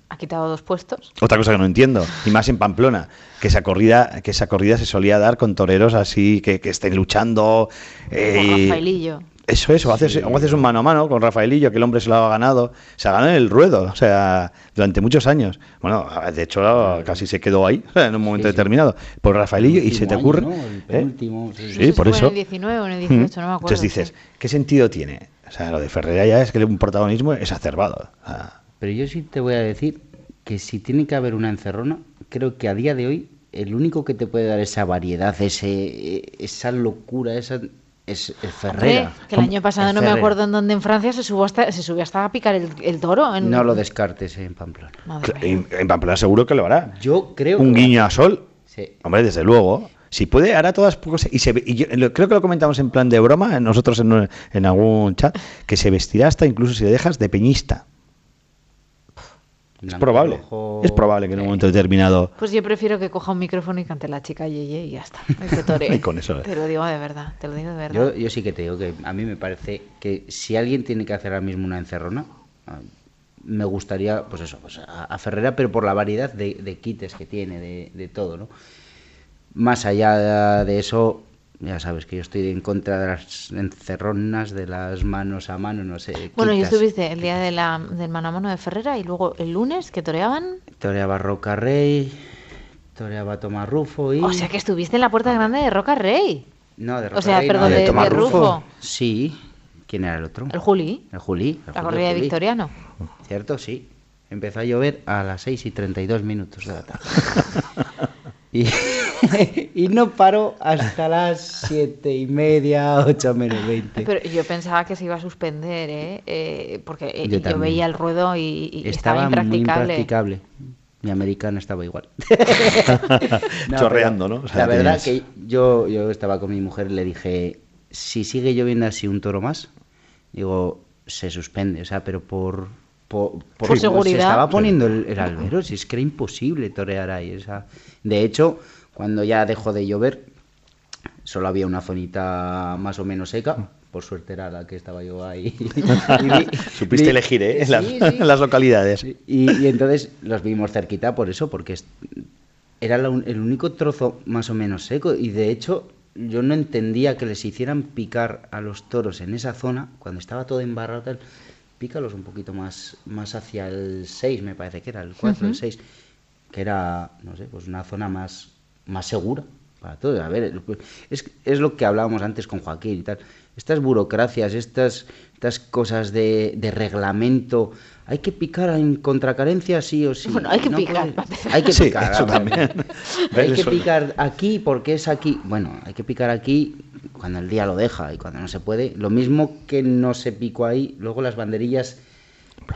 ha quitado dos puestos. Otra cosa que no entiendo, y más en Pamplona, que esa corrida, que esa corrida se solía dar con toreros así que, que estén luchando. eh, Con Rafaelillo. Eso es, o haces, o haces un mano a mano con Rafaelillo, que el hombre se lo ha ganado. Se ha ganado en el ruedo, o sea, durante muchos años. Bueno, de hecho, casi se quedó ahí, en un momento determinado, por Rafaelillo, y se te ocurre. año, ¿no? El ¿eh? sí, Sí, por eso. en el 19 o en el 18, no me acuerdo. Entonces dices, ¿qué sentido tiene? O sea, lo de Ferreira ya es que un protagonismo es acervado. O sea, Pero yo sí te voy a decir que si tiene que haber una encerrona, creo que a día de hoy el único que te puede dar esa variedad, ese, esa locura, esa es el Ferrera. Hombre, que el año pasado no me acuerdo en dónde en Francia se subió hasta, se subió hasta a picar el, el toro. En... No lo descartes en Pamplona. En, en Pamplona seguro que lo hará. Yo creo Un que- guiño a Sol. Sí. Hombre, desde luego. Si puede, hará todas cosas. Y, se, ve- y yo- lo- creo que lo comentamos en plan de broma, nosotros en, en algún chat, que se vestirá hasta incluso si le dejas de peñista. Es probable. rojo, Es probable que en un momento determinado. Pues yo prefiero que coja un micrófono y cante la chica Yeye y ya está. Y con eso, eh. Te lo digo de verdad, te lo digo de verdad. Yo, yo sí que te digo que a mí me parece que si alguien tiene que hacer ahora mismo una encerrona, ah, me gustaría, pues eso, pues a, a Ferrera, pero por la variedad de, de quites que tiene, de, de todo, ¿no? Más allá de eso, ya sabes que yo estoy en contra de las encerronas, de las manos a mano, no sé. Bueno, y estuviste el día de la, del mano a mano de Ferrera y luego el lunes que toreaban. Toreaba Roca Rey, toreaba Tomás Rufo y... O sea que estuviste en la puerta grande de Roca Rey. No, de o Roca sea, Rey, perdón, no, de- de Tomás Rufo. Sí. ¿Quién era el otro? El Juli. El Juli. el La corrida de. Victoriano. ¿Cierto? Sí. Empezó a llover a las 6 y 32 minutos de la tarde. y, y no paró hasta las 7 y media, 8 menos 20. Pero yo pensaba que se iba a suspender, ¿eh? Eh, porque eh, Yo veía el ruedo y, y estaba, estaba muy impracticable. impracticable. Mi americano estaba igual. Chorreando, ¿no? O sea, la verdad que yo, yo estaba con mi mujer y le dije, si sigue lloviendo así un toro más, digo, se suspende, o sea, pero por po- Por seguridad. Se estaba poniendo el, el albero, si es que era imposible torear ahí. o sea, de hecho, cuando ya dejó de llover, solo había una zonita más o menos seca. Por suerte era la que estaba yo ahí. Vi- Supiste vi- elegir, ¿eh? En las, Sí, sí. en las localidades. Y, y entonces los vimos cerquita por eso, porque era la el único trozo más o menos seco. Y de hecho, yo no entendía que les hicieran picar a los toros en esa zona, cuando estaba todo embarrado. Tal, pícalos un poquito más, más hacia el 6, me parece que era, el 4, el Ujú. 6, que era, no sé, pues una zona más, más segura para todos. A ver, es, es lo que hablábamos antes con Joaquín y tal. Estas burocracias, estas, estas cosas de, de reglamento, hay que picar en contracarencia sí o sí. Bueno, hay que No picar, puede- Hay que Sí, picar. eso también. Hay que picar aquí porque es aquí. Bueno, hay que picar aquí cuando el día lo deja y cuando no se puede. Lo mismo que no se picó ahí. Luego las banderillas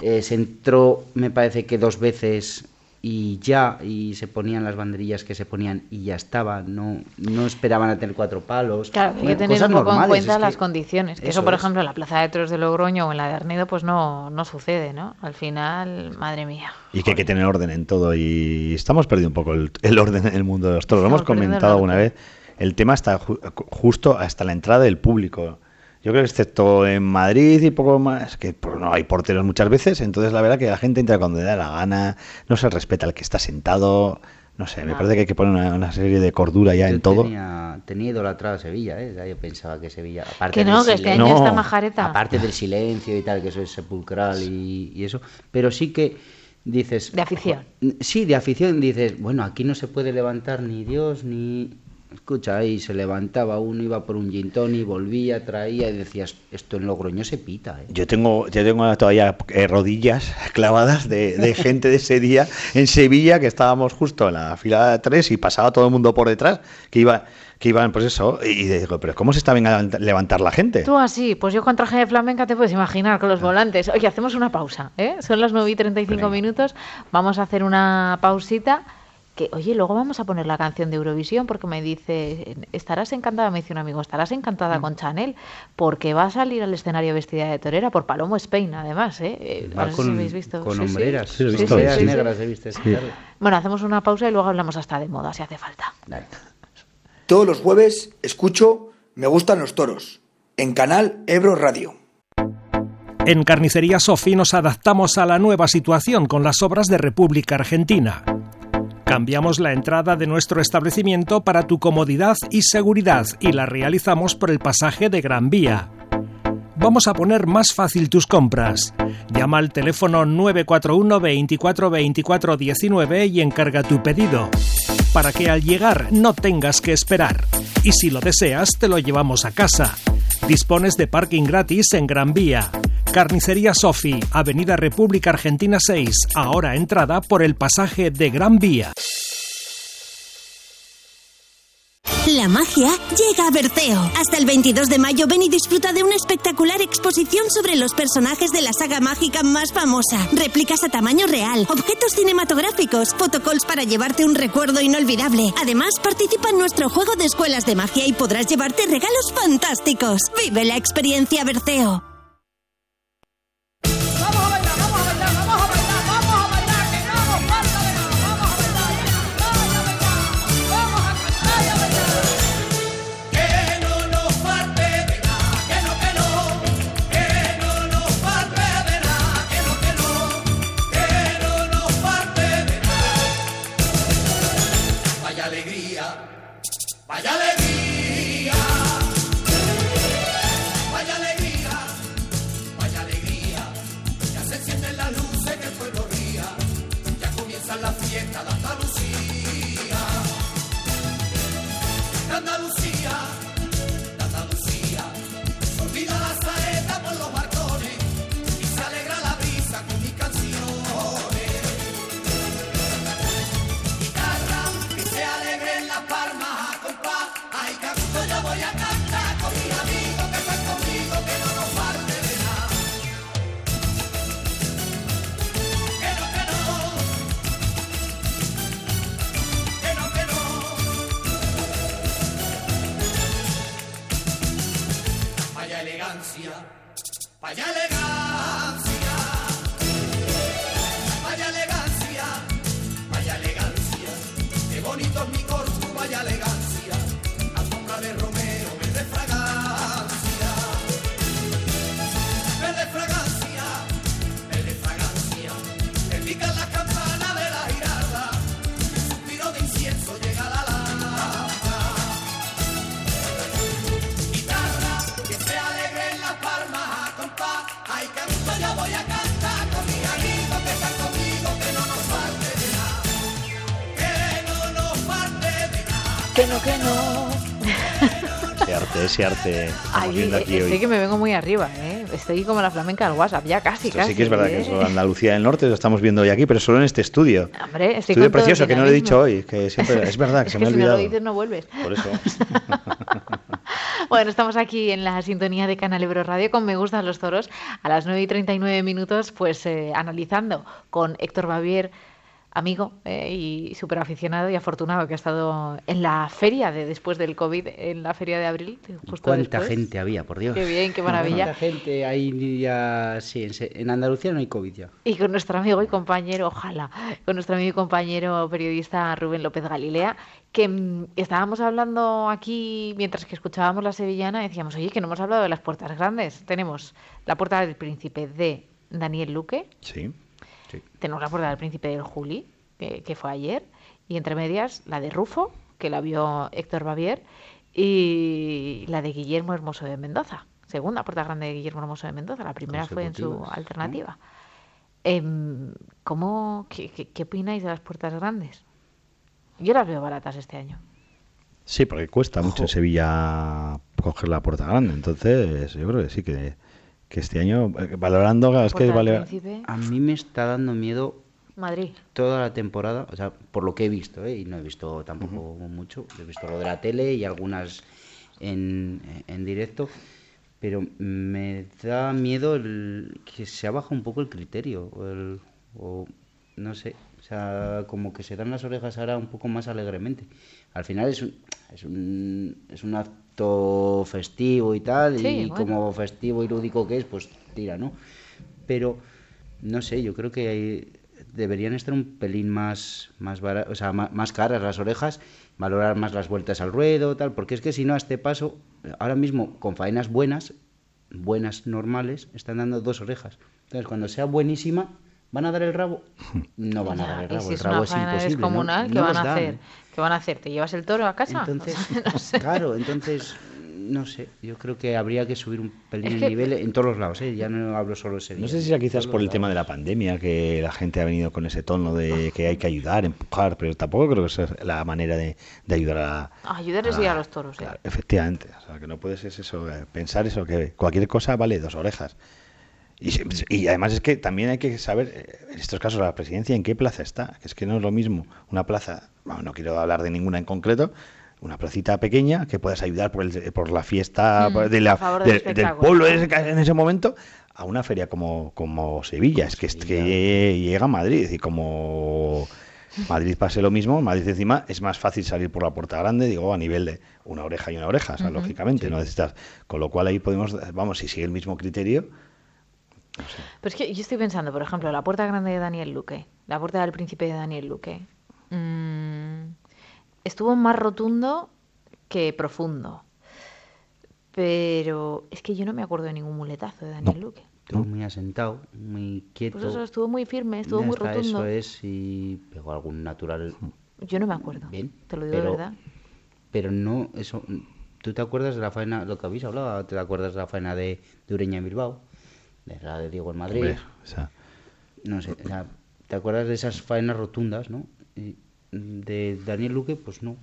eh, se entró, me parece que dos veces y ya, y se ponían las banderillas que se ponían y ya estaba. No, no esperaban a tener cuatro palos. Claro, hay que tener cosas un poco en normales, cuenta que- las condiciones. Que eso, eso por es. ejemplo, en la Plaza de Toros de Logroño o en la de Arnedo, pues no, no sucede, ¿no? Al final, madre mía. Y que hay que tener orden en todo. Y estamos perdiendo un poco el, el orden en el mundo de los toros. Lo hemos comentado alguna vez. El tema está ju- justo hasta la entrada del público. Yo creo que excepto en Madrid y poco más, que pues, no hay porteros muchas veces, entonces la verdad que la gente entra cuando le da la gana, no se respeta al que está sentado, no sé, me No. parece que hay que poner una, una serie de cordura ya Yo en todo. Tenía, tenía idolatrado a Sevilla, ¿eh? Ya Yo pensaba que Sevilla. Aparte Que no, del que este silencio- año No. está majareta. Aparte del silencio y tal, que eso es sepulcral y, y eso. Pero sí que dices. De afición. Sí, de afición. Dices, bueno, aquí no se puede levantar ni Dios ni. Escucha, ahí se levantaba uno, iba por un gin y volvía, traía y decías, esto en Logroño se pita, ¿eh? Yo tengo, yo tengo todavía eh, rodillas clavadas de, de gente de ese día en Sevilla que estábamos justo en la fila 3 y pasaba todo el mundo por detrás, que iba, que iban, pues eso, y digo, pero ¿cómo se está bien a levantar la gente? Tú así, pues yo con traje de flamenca te puedes imaginar con los volantes. Oye, hacemos una pausa, ¿eh? Son las 9 y 35 minutos. Vamos a hacer una pausita. Que, oye, luego vamos a poner la canción de Eurovisión porque me dice, estarás encantada, me dice un amigo, estarás encantada Mm. con Chanel porque va a salir al escenario vestida de torera por Palomo Spain, además, ¿eh? Eh, Va no sé con, si habéis visto. con Sí, hombreras, Sí, negras he visto. Bueno, hacemos una pausa y luego hablamos hasta de moda, si hace falta. Dale. Todos los jueves escucho Me gustan los toros en Canal Ebro Radio. En Carnicería Sofi nos adaptamos a la nueva situación con las obras de República Argentina. Cambiamos la entrada de nuestro establecimiento para tu comodidad y seguridad y la realizamos por el pasaje de Gran Vía. Vamos a poner más fácil tus compras. Llama al teléfono 941 24 24 19 y encarga tu pedido, para que al llegar no tengas que esperar. Y si lo deseas, te lo llevamos a casa. Dispones de parking gratis en Gran Vía. Carnicería Sofi, Avenida República Argentina 6, ahora entrada por el pasaje de Gran Vía. La magia llega a Berceo. Hasta el 22 de mayo ven y disfruta de una espectacular exposición sobre los personajes de la saga mágica más famosa. Réplicas a tamaño real, objetos cinematográficos, fotocalls para llevarte un recuerdo inolvidable. Además, participa en nuestro juego de escuelas de magia y podrás llevarte regalos fantásticos. Vive la experiencia Berceo. Ese arte, Ay, viendo aquí estoy hoy. que me vengo muy arriba, ¿eh? Estoy como la flamenca del WhatsApp, ya casi, Esto casi. sí que es verdad que ¿eh? es lo de Andalucía del Norte, lo estamos viendo hoy aquí, pero solo en este estudio. Hombre, estoy estudio precioso que no lo he dicho hoy, que siempre es verdad que Es se que me ha si no lo olvidado. dices no vuelves. Por eso. Bueno, estamos aquí en la sintonía de Canal Ebro Radio con Me Gustan los Toros a las 9 y 39 minutos, pues eh, analizando con Héctor Bavier, amigo eh, y súper aficionado y afortunado que ha estado en la feria de después del COVID, en la feria de abril. Justo ¿Cuánta después. gente había, por Dios? Qué bien, qué maravilla. ¿Cuánta gente? Ahí ya, sí, en Andalucía no hay COVID ya. Y con nuestro amigo y compañero, ojalá, con nuestro amigo y compañero periodista Rubén López Galilea, que mm, estábamos hablando aquí mientras que escuchábamos la sevillana, decíamos, oye, que no hemos hablado de las puertas grandes. Tenemos la puerta del príncipe de Daniel Luque, Sí. Tenemos la puerta del príncipe del Juli, que, que fue ayer, y entre medias la de Rufo, que la vio Héctor Bavier, y la de Guillermo Hermoso de Mendoza, segunda puerta grande de Guillermo Hermoso de Mendoza, la primera fue en su alternativa. Em, ¿cómo, qué, qué- qué opináis de las puertas grandes? Yo las veo baratas este año. Sí, porque cuesta mucho en Sevilla coger la puerta grande. Entonces, yo creo que sí, que, que este año, eh, valorando, es que vale. A mí me está dando miedo Madrid. toda la temporada, o sea, por lo que he visto, ¿eh? y no he visto tampoco mucho, he visto lo de la tele y algunas en, en directo, pero me da miedo el, que se ha bajado un poco el criterio, o, el- o no sé, o sea, como que se dan las orejas ahora un poco más alegremente. Al final es un, es un, es un festivo y tal, Sí, y bueno. como festivo y lúdico que es, pues tira, ¿no? Pero no sé, yo creo que hay- deberían estar un pelín más, más, o sea, más, caras las orejas, valorar más las vueltas al ruedo, tal, porque es que si no, a este paso, ahora mismo con faenas buenas, buenas normales, están dando dos orejas. Entonces, cuando sea buenísima, ¿van a dar el rabo? No van a dar el rabo, si el es rabo una es imposible. ¿qué No van a hacer? ¿Qué van a hacer? ¿Te llevas el toro a casa? Entonces, No sé. claro, entonces, no sé, yo creo que habría que subir un pelín Es el que- nivel en todos los lados, ¿eh? ya no hablo solo de Sevilla. No sé si será quizás por el tema de la pandemia, que la gente ha venido con ese tono de que hay que ayudar, empujar, pero tampoco creo que esa es la manera de, de ayudar a, A ayudarles a y a los toros. ¿eh? Efectivamente, o sea, que no puedes es eso, eh, pensar eso, que cualquier cosa vale dos orejas. Y, se- y además es que también hay que saber, eh, en estos casos, la presidencia en qué plaza está. Es que no es lo mismo una plaza, bueno, no quiero hablar de ninguna en concreto, una placita pequeña que puedas ayudar por, el- por la fiesta Mm, de la- del pueblo en ese- en ese momento a una feria como, como Sevilla. Es que, es que llega a Madrid y como Madrid pase lo mismo, Madrid encima es más fácil salir por la puerta grande, digo, a nivel de una oreja y una oreja, o sea, lógicamente, no necesitas. Con lo cual ahí podemos, vamos, si sigue el mismo criterio, Pero es que yo estoy pensando, por ejemplo, la puerta grande de Daniel Luque, la puerta del príncipe de Daniel Luque, mm, estuvo más rotundo que profundo. Pero es que yo no me acuerdo de ningún muletazo de Daniel Luque. Estuvo muy asentado, muy quieto. Pues eso, estuvo muy firme, estuvo muy rotundo. Eso es, y pegó algún natural. Yo no me acuerdo. Bien. Te lo digo de verdad. Pero no, eso. ¿Tú te acuerdas de la faena, lo que habéis hablado? ¿Te acuerdas de la faena de, de Ureña en Bilbao? La de Diego en Madrid. Hombre, o sea, No sé, o sea, ¿te acuerdas de esas faenas rotundas, no? Y de Daniel Luque, pues no.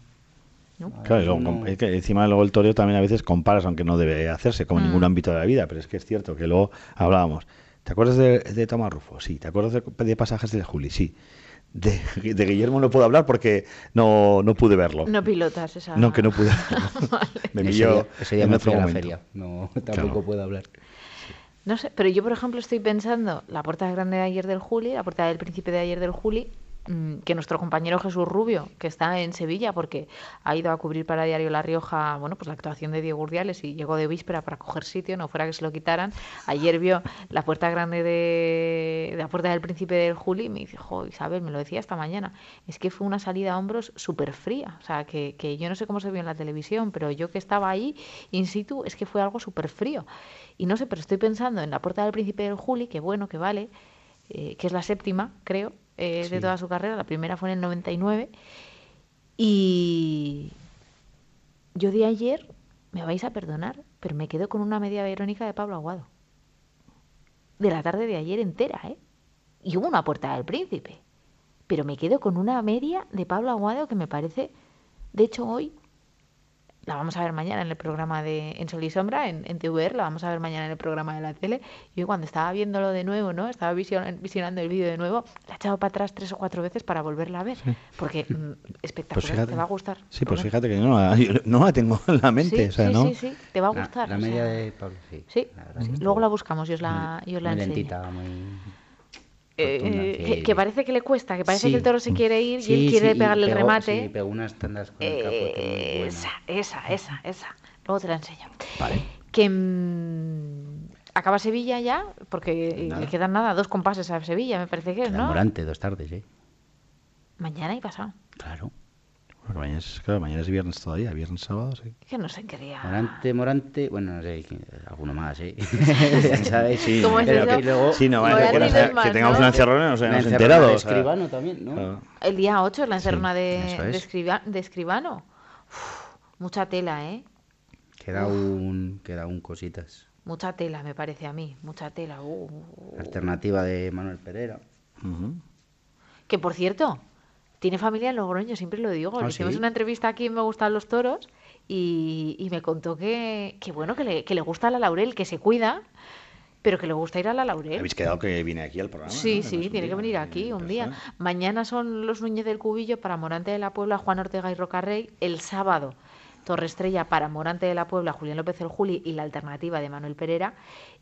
Claro, luego, no- es que encima luego el toreo también a veces comparas, aunque no debe hacerse, como en Mm. ningún ámbito de la vida, pero es que es cierto que luego hablábamos. ¿Te acuerdas de, de Tomás Rufo? Sí. ¿Te acuerdas de, de pasajes de Juli? Sí. De, de Guillermo no puedo hablar porque no, no pude verlo. No pilotas esa. No, que no pude verlo. Me ese pilló día, ese día en me otro fui a la momento. feria. No, tampoco Claro. puedo hablar. No sé, pero yo, por ejemplo, estoy pensando la puerta grande de ayer del Juli, la puerta del príncipe de ayer del Juli, que nuestro compañero Jesús Rubio, que está en Sevilla porque ha ido a cubrir para Diario La Rioja, bueno, pues la actuación de Diego Urdiales y llegó de víspera para coger sitio, no fuera que se lo quitaran. Ayer vio la puerta grande de, de la puerta del príncipe del Juli y me dice, Isabel, me lo decía esta mañana, es que fue una salida a hombros súper fría, o sea, que, que yo no sé cómo se vio en la televisión, pero yo que estaba ahí in situ, es que fue algo súper frío. Y no sé, pero estoy pensando en la puerta del príncipe del Juli, que bueno, que vale, eh, que es la séptima, creo, eh, de toda su carrera. La primera fue en el 99. Y yo de ayer, me vais a perdonar, pero me quedo con una media verónica de Pablo Aguado. De la tarde de ayer entera, ¿eh? Y hubo una puerta del príncipe. Pero me quedo con una media de Pablo Aguado que me parece... De hecho, hoy la vamos a ver mañana en el programa de En Sol y Sombra, en, en TVR, la vamos a ver mañana en el programa de la tele. Y cuando estaba viéndolo de nuevo, ¿no? Estaba vision- visionando el vídeo de nuevo, la he echado para atrás tres o cuatro veces para volverla a ver. Porque mm, espectacular, Pues fíjate. te va a gustar. Sí, pues fíjate que no la, yo no la tengo en la mente. Sí, o sea, sí, ¿no? sí, sí, te va a La- gustar. La, media sea, de Pablo, sí. Sí, la verdad, sí. sí. luego la buscamos y os la, y os la muy enseño. lentita, muy... Eh, que, que parece que le cuesta, que parece Sí. que el toro se quiere ir y él quiere sí, pegarle el pegó- remate. Sí, pegó unas tandas con el capote Eh, buenas. esa, esa, esa, esa. Luego te la enseño. Vale. Que mm, acaba Sevilla ya, porque Nada. le quedan nada, dos compases a Sevilla, me parece que es, ¿no? Morante, dos tardes, ¿eh? Mañana y pasado. Claro. Porque mañana es, claro, mañana es viernes todavía, viernes, sábado, sí. Que no sé qué día. Morante, Morante, bueno, no sé, alguno más, ¿eh? ¿Sabes? Sí, ¿Cómo es pero eso? luego, sí, no, vale, que, no sea- más, que tengamos ¿no? una encerrona, no sé, enterado. de o sea, escribano también, ¿no? claro. El día 8 es la encerrona de, escriba- de escribano. Uf, mucha tela, ¿eh? Queda un, queda un cositas. Mucha tela, me parece a mí. Mucha tela. Uh, uh, uh. Alternativa de Manuel Pereira. Que por cierto, tiene familia en Logroño, siempre lo digo. Ah, Le hicimos ¿sí? una entrevista aquí en Me Gustan los Toros y, y me contó que, que bueno, que le, que le gusta la laurel, que se cuida, pero que le gusta ir a la laurel. Habéis quedado que viene aquí al programa. Sí, ¿no? sí, tiene que venir aquí un día. Mañana son los Núñez del Cubillo para Morante de la Puebla, Juan Ortega y Rocarrey. El sábado, Torre Estrella para Morante de la Puebla, Julián López el Juli y la alternativa de Manuel Pereira.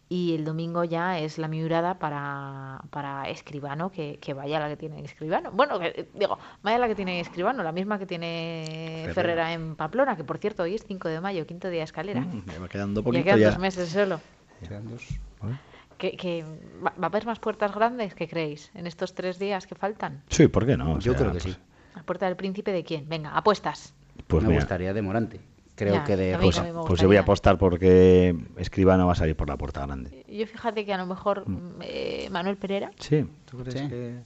Y el domingo ya es la miurada para, para Escribano, que, que vaya la que tiene Escribano. Bueno, que, eh, digo, vaya la que tiene Escribano, la misma que tiene Ferrera. Ferrera, en Pamplona, que por cierto hoy es 5 de mayo, quinto día de escalera. Mm, ya va quedando ya poquito quedan ya. dos meses solo. Quedan dos. Que, que va, va a haber más puertas grandes, ¿qué creéis? En estos tres días que faltan. Sí, ¿por qué no? O Yo sea, creo que pues- sí. ¿La puerta del príncipe de quién? Venga, apuestas. Pues me mira, gustaría de Morante. Creo Ya, que de a mí pues, pues yo voy a apostar porque Escribano va a salir por la puerta grande. Yo fíjate que a lo mejor eh, Manuel Pereira. Sí, ¿tú crees Sí. que...?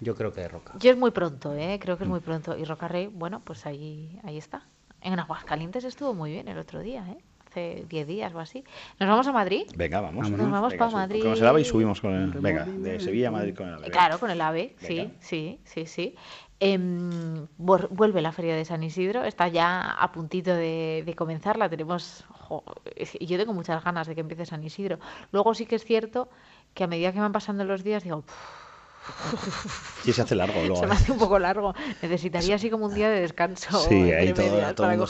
Yo creo que de Roca. Yo es muy pronto, ¿eh? creo que es muy pronto. Y Rocarrey, bueno, pues ahí, ahí está. En Aguascalientes estuvo muy bien el otro día, ¿eh? Hace 10 días o así. ¿Nos vamos a Madrid? Venga, vamos. Nos vamos Venga, pa' su- Madrid. Cogemos el AVE y subimos con el... Venga, de Sevilla a Madrid con el AVE. Claro, con el AVE, Venga. sí, sí, sí, sí. Em, vuel- vuelve la Feria de San Isidro, está ya a puntito de, de comenzar, la tenemos, jo, yo tengo muchas ganas de que empiece San Isidro. Luego sí que es cierto que a medida que van pasando los días digo, Sí, se hace largo luego. se me ¿eh? hace un poco largo, necesitaría así como un día de descanso. Sí, ahí todo, todo para mundo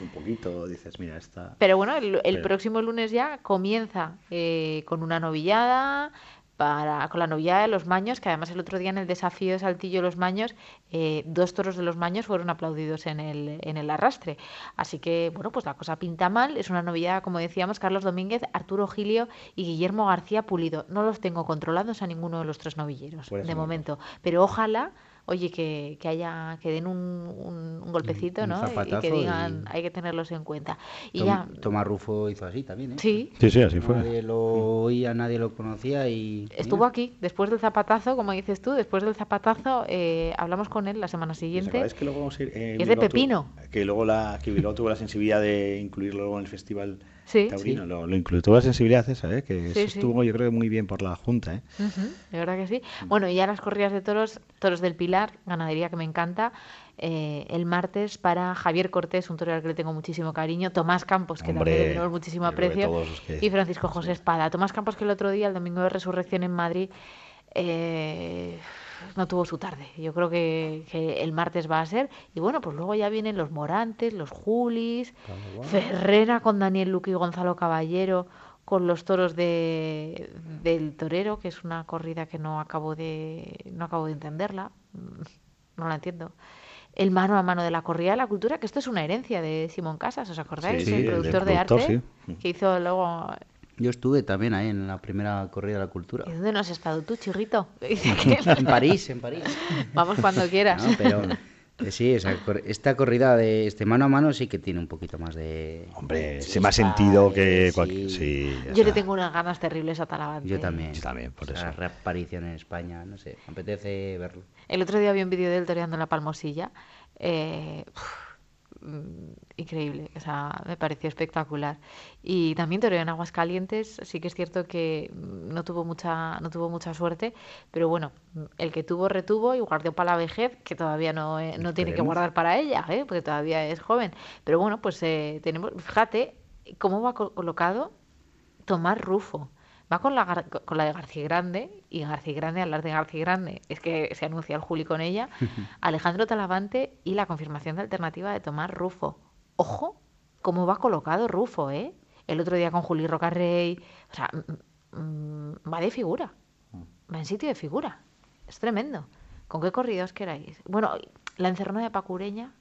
un poquito, dices, mira, esta... pero bueno, el, el Pero- próximo lunes ya comienza eh, con una novillada, para, con la novillada de los Maños, que además el otro día en el desafío de Saltillo los Maños, eh, dos toros de los Maños fueron aplaudidos en el, en el arrastre. Así que, bueno, pues la cosa pinta mal. Es una novillada, como decíamos, Carlos Domínguez, Arturo Gilio y Guillermo García Pulido. No los tengo controlados a ninguno de los tres novilleros, de momento. Pero ojalá... Oye, que, que haya que den un, un- un golpecito, Un ¿no? Y que digan, y- hay que tenerlos en cuenta. Y Tom- ya, Tomás Rufo hizo así también, ¿eh? Sí. Sí, sí, así fue. Nadie lo oía, nadie lo conocía y... Estuvo aquí, después del zapatazo, como dices tú, después del zapatazo, eh, hablamos con él la semana ¿Os siguiente. acordáis que luego vamos a ir, eh, Es de Bilbao tuvo- pepino. que luego la que Bilbao tuvo la sensibilidad de incluirlo luego en el festival Sí. taurino. Lo, lo incluyó. Tuvo la sensibilidad esa, ¿eh? que Sí, estuvo yo creo muy bien por la Junta. ¿eh? De verdad que sí. Bueno, y ya las corridas de toros, toros del Pilar, ganadería que me encanta. eh, el martes para Javier Cortés, un torero al que le tengo muchísimo cariño. Tomás Campos, que Hombre, también le tenemos muchísimo aprecio. que- Y Francisco José Espada. Tomás Campos, que el otro día, el domingo de resurrección en Madrid, eh, no tuvo su tarde. Yo creo que, que el martes va a ser. Y bueno, pues luego ya vienen los Morantes, los Julis, Ferrera con Daniel Luque y Gonzalo Caballero, con los toros de, del torero, que es una corrida que no acabo de, no acabo de entenderla. No la entiendo. El mano a mano de la corrida de la cultura, que esto es una herencia de Simón Casas, ¿os acordáis? Sí, sí, el el productor de productor, arte, sí. que hizo luego Yo estuve también ahí en la primera corrida de la cultura. ¿Y dónde no has estado tú, chirrito? En París, en París. Vamos cuando quieras. No, pero eh, sí, esa esta corrida de este mano a mano sí que tiene un poquito más de... Hombre, se me ha sentido que... sí. cualquier- sí, ya Yo le tengo unas ganas terribles a Talavante. Yo también. Yo también, por Esa eso. reaparición en España, no sé, me apetece verlo. El otro día vi un vídeo de él toreando en la Palmosilla. Eh, mm, increíble, o sea, me pareció espectacular. Y también toreó en Aguascalientes, sí que es cierto que mm, no tuvo mucha, no tuvo mucha suerte, pero bueno, mm, el que tuvo retuvo y guardó para la vejez, que todavía no, eh, no tiene que guardar para ella, ¿eh? porque todavía es joven. Pero bueno, pues eh, tenemos, fíjate cómo va co- colocado Tomás Rufo. Va con la, con la de García Grande y García Grande, hablar de García Grande, es que se anuncia el Juli con ella, Alejandro Talavante y la confirmación de alternativa de Tomás Rufo. Ojo, cómo va colocado Rufo, ¿eh? El otro día con Juli Rocarrey, o sea, mm, mm, va de figura, va en sitio de figura, es tremendo. ¿Con qué corridos queráis? Bueno, la encerrona de Pacureña,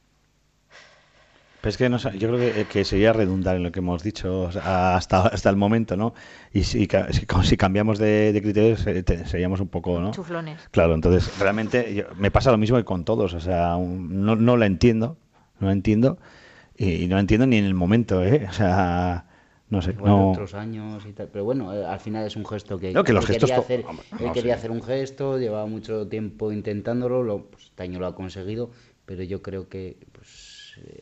Pero es que no sé, yo creo que, que sería redundar en lo que hemos dicho o sea, hasta, hasta el momento, ¿no? Y si, ca- si, como si cambiamos de, de criterios eh, te- seríamos un poco, ¿no? chuflones. Claro, entonces realmente yo- me pasa lo mismo que con todos, o sea, un- no, no la entiendo, no la entiendo y, y no la entiendo ni en el momento, ¿eh? O sea, no sé, Igual no... otros años y tal. Pero bueno, eh, al final es un gesto que, No, que los él gestos quería to- hacer. hombre, él no, quería sí. hacer un gesto, llevaba mucho tiempo intentándolo, lo, pues, este año lo ha conseguido, pero yo creo que pues,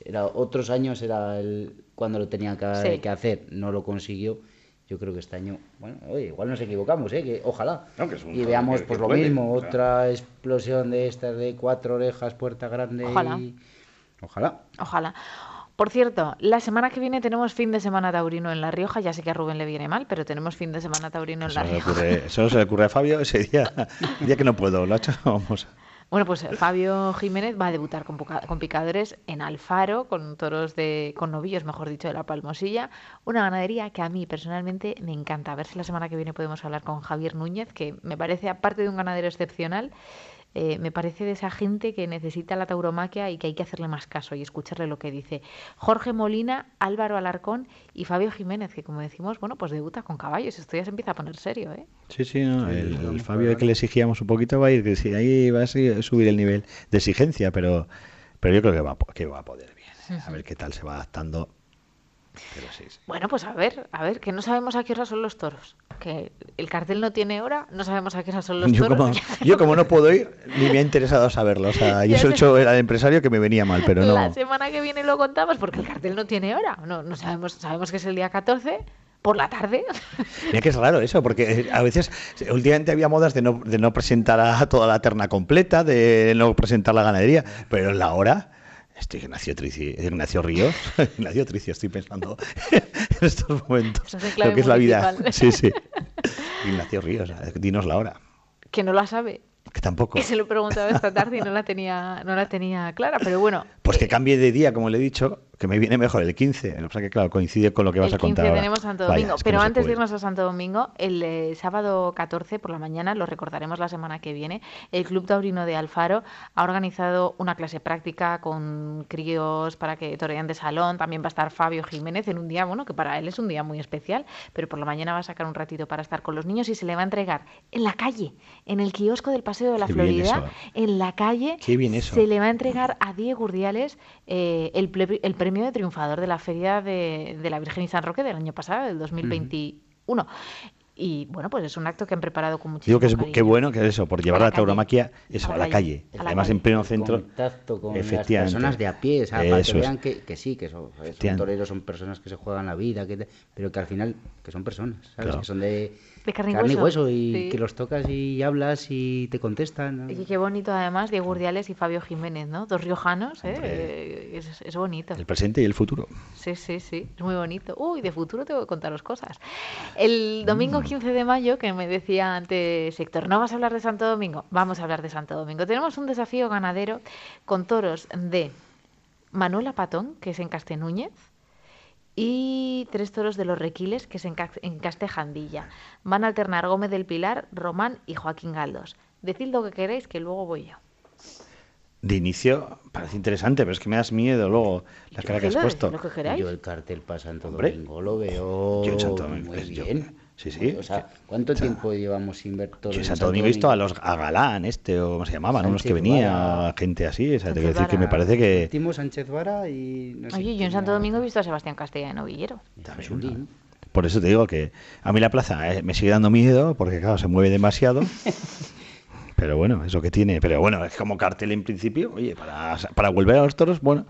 era otros años era el, cuando lo tenía que, Sí. que hacer, no lo consiguió. Yo creo que este año, bueno, oye, igual nos equivocamos, ¿eh? que ojalá. No, que es un y veamos que- pues que lo puede, mismo, o sea. otra explosión de estas de cuatro orejas, puerta grande. Ojalá. y- Ojalá. Ojalá. Por cierto, la semana que viene tenemos fin de semana taurino en La Rioja. Ya sé que a Rubén le viene mal, pero tenemos fin de semana taurino en Eso, La Rioja. ocurre, eso se le ocurre a Fabio ese día, el día que no puedo, lo ha hecho, vamos. Bueno, pues eh, Fabio Jiménez va a debutar con, picadores en Alfaro, con toros de, con novillos, mejor dicho, de la Palmosilla. Una ganadería que a mí personalmente me encanta. A ver si la semana que viene podemos hablar con Javier Núñez, que me parece, aparte de un ganadero excepcional, eh, me parece de esa gente que necesita la tauromaquia y que hay que hacerle más caso y escucharle lo que dice. Jorge Molina, Álvaro Alarcón y Fabio Jiménez, que como decimos, bueno, pues debuta con caballos. Esto ya se empieza a poner serio, ¿eh? Sí, sí, no, el, Fabio que le exigíamos un poquito va a ir, que sí, ahí va a seguir- subir el nivel de exigencia, pero, pero yo creo que va, que va a poder bien. A ver qué tal se va adaptando. Pero sí, sí. Bueno, pues a ver, a ver, que no sabemos a qué hora son los toros. Que el cartel no tiene hora, no sabemos a qué hora son los Yo toros. como, yo como no puedo ir, ni me ha interesado saberlo. O sea, yo soy hecho era el empresario que me venía mal, pero no. La semana que viene lo contamos porque el cartel no tiene hora. No, no sabemos, sabemos que es el día 14 por la tarde. Mira que es raro eso, porque eh, a veces, últimamente había modas de no, de no presentar a toda la terna completa, de no presentar la ganadería, pero en la hora, estoy Ignacio, Trici, Ignacio Ríos, Ignacio Tricio, estoy pensando en estos momentos, lo que es la vida. Sí, sí. Ignacio Ríos, eh, dinos la hora, que no la sabe. que tampoco. Que se lo he preguntado esta tarde y no la tenía, no la tenía clara, pero bueno. Pues que cambie de día, como le he dicho, que me viene mejor el 15. Lo que pasa que, claro, coincide con lo que vas el a contar 15 ahora. tenemos Santo Vaya, Domingo, es que pero no antes de irnos a Santo Domingo, el eh, sábado 14 por la mañana, lo recordaremos la semana que viene, el Club Taurino de Alfaro ha organizado una clase práctica con críos para que torean de salón, también va a estar Fabio Jiménez en un día, bueno, que para él es un día muy especial, pero por la mañana va a sacar un ratito para estar con los niños y se le va a entregar en la calle, en el kiosco del Paseo de la Qué Florida, en la calle, Qué bien eso. se le va a entregar a Diego Urdiales eh, el, el premio de triunfador de la Feria de, de la Virgen y San Roque del año pasado, del 2021. Y bueno, pues es un acto que han preparado con muchísimo Digo que es cariño. qué bueno que es eso, por llevar A la la tauromaquia eso, A a la calle. calle. A la Además, calle. en pleno el centro. contacto con las personas de a pie, o sea, para que vean que, que sí, que son, son toreros, son personas que se juegan la vida, que, te- pero que al final que son personas, ¿sabes? Claro. Que son de, De carne y hueso, y sí. que los tocas y hablas y te contestan. ¿no? Y qué bonito además, Diego Urdiales y Fabio Jiménez, ¿no? Dos riojanos, ¿eh? Es, es bonito. El presente y el futuro. Sí, sí, sí, es muy bonito. Uy, de futuro tengo que contaros cosas. El Mm. domingo 15 de mayo, que me decía antes Héctor, ¿no vas a hablar de Santo Domingo? Vamos a hablar de Santo Domingo. Tenemos un desafío ganadero con toros de Manuela Patón, que es en Castenúñez, y tres toros de los Requiles, que es en, Ca- en Castejandilla. Van a alternar Gómez del Pilar, Román y Joaquín Galdos. Decid lo que queréis, que luego voy yo. De inicio parece interesante, pero es que me das miedo luego la cara que has puesto. lo que queráis. Yo el cartel para Santo Hombre. Domingo lo veo Yo en Santo Domingo, muy es- yo- bien. Sí, sí. O sea, ¿cuánto tiempo llevamos sin ver en en Santo Domingo he visto a los a Galán, este, o cómo se llamaban, unos que Sánchez venía, Vara. gente así. O sea, te quiero decir que me parece que. Último Sánchez Vara y no sé Oye, yo en Santo era. Domingo he visto a Sebastián Castella de Novillero. También, ¿no? Por eso te digo que a mí la plaza eh, me sigue dando miedo, porque claro, se mueve demasiado. Pero bueno, eso que tiene. Pero bueno, es como cartel en principio. Oye, para, para volver a los toros, bueno,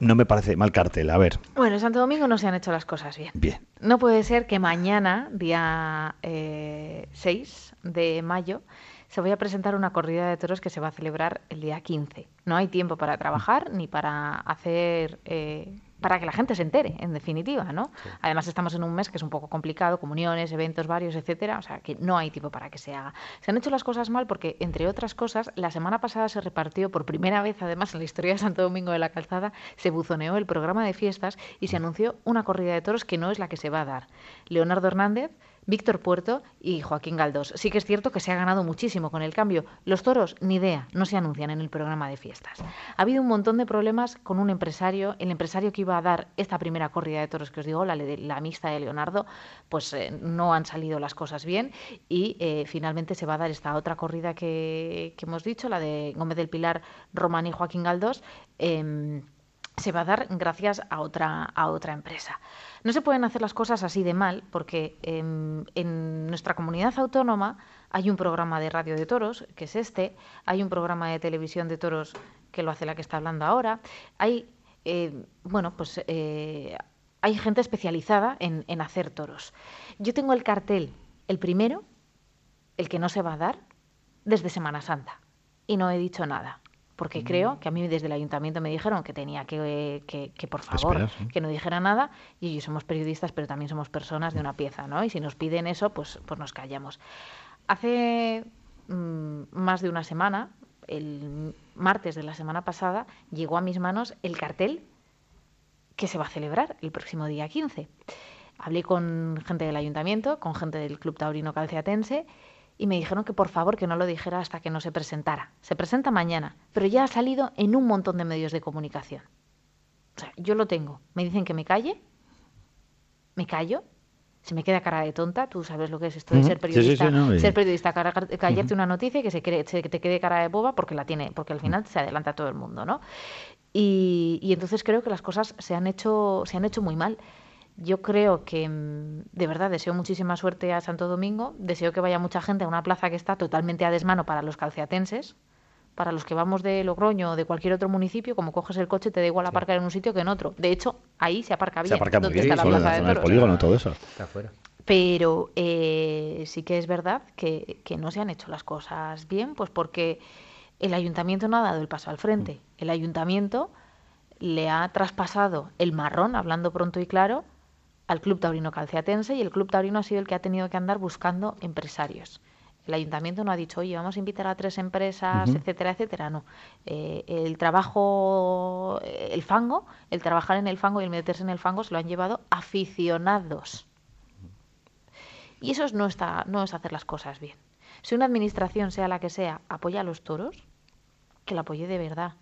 No me parece mal cartel, a ver. Bueno, en Santo Domingo no se han hecho las cosas bien. Bien. No puede ser que mañana, día eh, 6 de mayo, se vaya a presentar una corrida de toros que se va a celebrar el día 15. No hay tiempo para trabajar ni para hacer... eh, para que la gente se entere, en definitiva, ¿no? Además estamos en un mes que es un poco complicado, comuniones, eventos varios, etcétera, o sea que no hay tiempo para que se haga. Se han hecho las cosas mal porque, entre otras cosas, la semana pasada se repartió por primera vez, además, en la historia de Santo Domingo de la Calzada, se buzoneó el programa de fiestas y se anunció una corrida de toros que no es la que se va a dar. Leonardo Hernández, Víctor Puerto y Joaquín Galdós. Sí que es cierto que se ha ganado muchísimo con el cambio. Los toros, ni idea, no se anuncian en el programa de fiestas. Ha habido un montón de problemas con un empresario. El empresario que iba a dar esta primera corrida de toros que os digo, la, la mixta de Leonardo, pues eh, no han salido las cosas bien y eh, finalmente se va a dar esta otra corrida que, que hemos dicho, la de Gómez del Pilar, Román y Joaquín Galdós. em, se va a dar gracias a otra, a otra empresa. No se pueden hacer las cosas así de mal porque em, en nuestra comunidad autónoma hay un programa de radio de toros, que es este, hay un programa de televisión de toros que lo hace la que está hablando ahora, hay, eh, bueno, pues eh, hay gente especializada en, en hacer toros. Yo tengo el cartel, el primero, el que no se va a dar, desde Semana Santa, y no he dicho nada porque creo que a mí desde el ayuntamiento me dijeron que tenía que, que, que, por favor, que no dijera nada, y ellos somos periodistas, pero también somos personas de una pieza, ¿no? Y si nos piden eso, pues, pues nos callamos. Hace mm, más de una semana, el martes de la semana pasada, llegó a mis manos el cartel que se va a celebrar el próximo día 15. Hablé con gente del ayuntamiento, con gente del Club Taurino Calceatense, y me dijeron que por favor que no lo dijera hasta que no se presentara. Se presenta mañana, pero ya ha salido en un montón de medios de comunicación. O sea, yo lo tengo. Me dicen que me calle, me callo, se me queda cara de tonta. Tú sabes lo que es esto de ser Sí, sí, sí, periodista. no, ser periodista, cara- callarte una noticia y que se, cree- se- te quede cara de boba porque la tiene, porque al final se adelanta todo el mundo, ¿no? Y, y entonces creo que las cosas se han hecho, se han hecho muy mal. Yo creo que, mm, de verdad, deseo muchísima suerte a Santo Domingo. Deseo que vaya mucha gente a una plaza que está totalmente a desmano para los calceatenses. Para los que vamos de Logroño o de cualquier otro municipio, como coges el coche, te da igual aparcar en un sitio que en otro. De hecho, ahí se aparca bien. Se aparca muy bien, está la solo en plaza de polígono, todo eso. Está afuera. Pero eh, sí que es verdad que, que no se han hecho las cosas bien, pues porque el ayuntamiento no ha dado el paso al frente. El ayuntamiento le ha traspasado el marrón, hablando pronto y claro, al Club Taurino Calceatense y el Club Taurino ha sido el que ha tenido que andar buscando empresarios. El ayuntamiento no ha dicho, oye, vamos a invitar a tres empresas, etcétera, etcétera. No. Eh, el trabajo, eh, el fango, el trabajar en el fango y el meterse en el fango se lo han llevado aficionados. Y eso es- no, está, no es hacer las cosas bien. Si una administración, sea la que sea, apoya a los toros, que la apoye de verdad.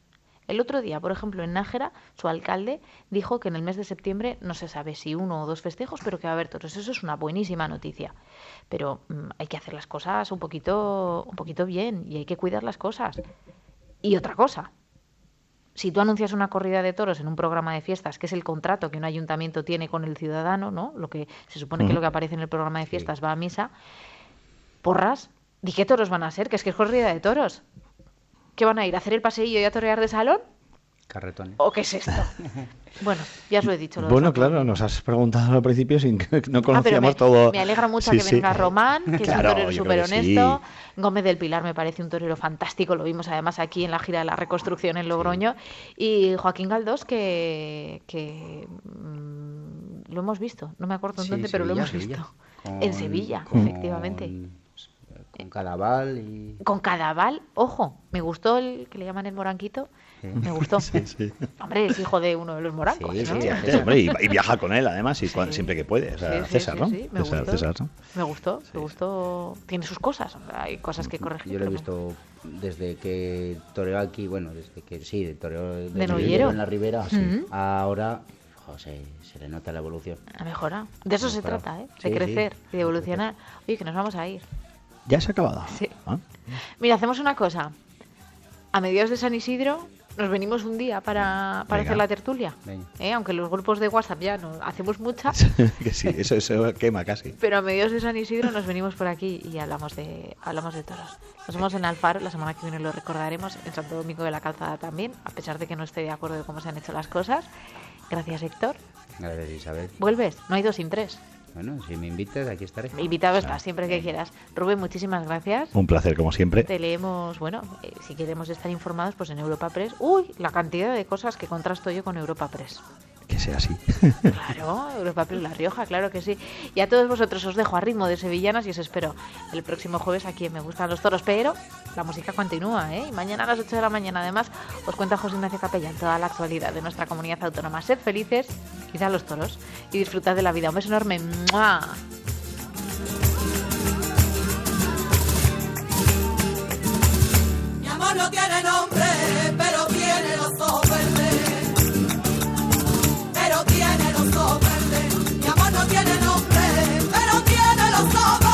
El otro día, por ejemplo, en Nájera, su alcalde dijo que en el mes de septiembre no se sabe si uno o dos festejos, pero que va a haber toros. Eso es una buenísima noticia. Pero mm, hay que hacer las cosas un poquito, un poquito bien y hay que cuidar las cosas. Y otra cosa, si tú anuncias una corrida de toros en un programa de fiestas, que es el contrato que un ayuntamiento tiene con el ciudadano, ¿no? Lo que se supone que lo que aparece en el programa de fiestas va a misa, porras, ¿di qué toros van a ser? Que es que es corrida de toros. ¿Qué van a ir? ¿A hacer el paseillo y a torear de salón? Carretones. ¿O qué es esto? bueno, ya os lo he dicho. lo Bueno, claro, nos has preguntado al principio sin que no Ah, pero conocíamos me, todo. me alegra mucho Sí, que sí. venga Román, que Claro, es un torero súper sí. honesto. Gómez del Pilar me parece un torero fantástico, lo vimos además aquí en la gira de la reconstrucción en Logroño. Y Joaquín Galdós, que, que mm, lo hemos visto, no me acuerdo en dónde, pero lo hemos visto. Con- en Sevilla, con- efectivamente. Con Cadaval y... Con Cadaval, ojo, me gustó el que le llaman el moranquito, me gustó. Sí, sí. Hombre, es hijo de uno de los morancos. Y, y viaja con él, además, y siempre que puede. O sea, César, ¿no? sí, me César, gustó. César, ¿no? Me gustó, me gustó. Tiene sus cosas, hay cosas que corregir. Yo lo he visto desde que toreó aquí, bueno, desde que sí, toreó de, De en la Ribera, ahora jo, se, le nota la evolución. Ha mejorado. De eso se trata, ¿eh? De Sí, sí. crecer y de evolucionar. Oye, que nos vamos a ir. Ya se ha acabado. Sí. ¿Ah? Mira, hacemos una cosa. A mediados de San Isidro nos venimos un día para, para hacer la tertulia. ¿eh? Aunque los grupos de WhatsApp ya no hacemos mucha, que sí, eso, eso quema casi. pero a mediados de San Isidro nos venimos por aquí y hablamos de hablamos de toros. Nos vemos en Alfaro, la semana que viene lo recordaremos, en Santo Domingo de la Calzada también, a pesar de que no esté de acuerdo de cómo se han hecho las cosas. Gracias, Héctor. Gracias, Isabel. ¿Vuelves? No hay dos sin tres. Bueno, si me invitas, aquí estaré. Invitado estás, siempre que quieras. Rubén, muchísimas gracias. Un placer, como siempre. Te leemos, bueno, eh, si queremos estar informados, pues en Europa Press. Uy, la cantidad de cosas que contrasto yo con Europa Press. Que sea así. Claro, Europa Press La Rioja, claro que sí. Y a todos vosotros os dejo a ritmo de sevillanas y os espero el próximo jueves aquí en Me Gustan los Toros. Pero la música continúa, ¿eh? Y mañana a las 8 de la mañana, además, os cuenta José Ignacio Capellán toda la actualidad de nuestra comunidad autónoma. Sed felices, quizá los toros, y disfrutad de la vida. Un beso enorme. ¡Mua! Mi amor no tiene nombre, pero tiene los ojos verdes. Pero tiene los ojos verdes. Mi amor no tiene nombre, pero tiene los ojos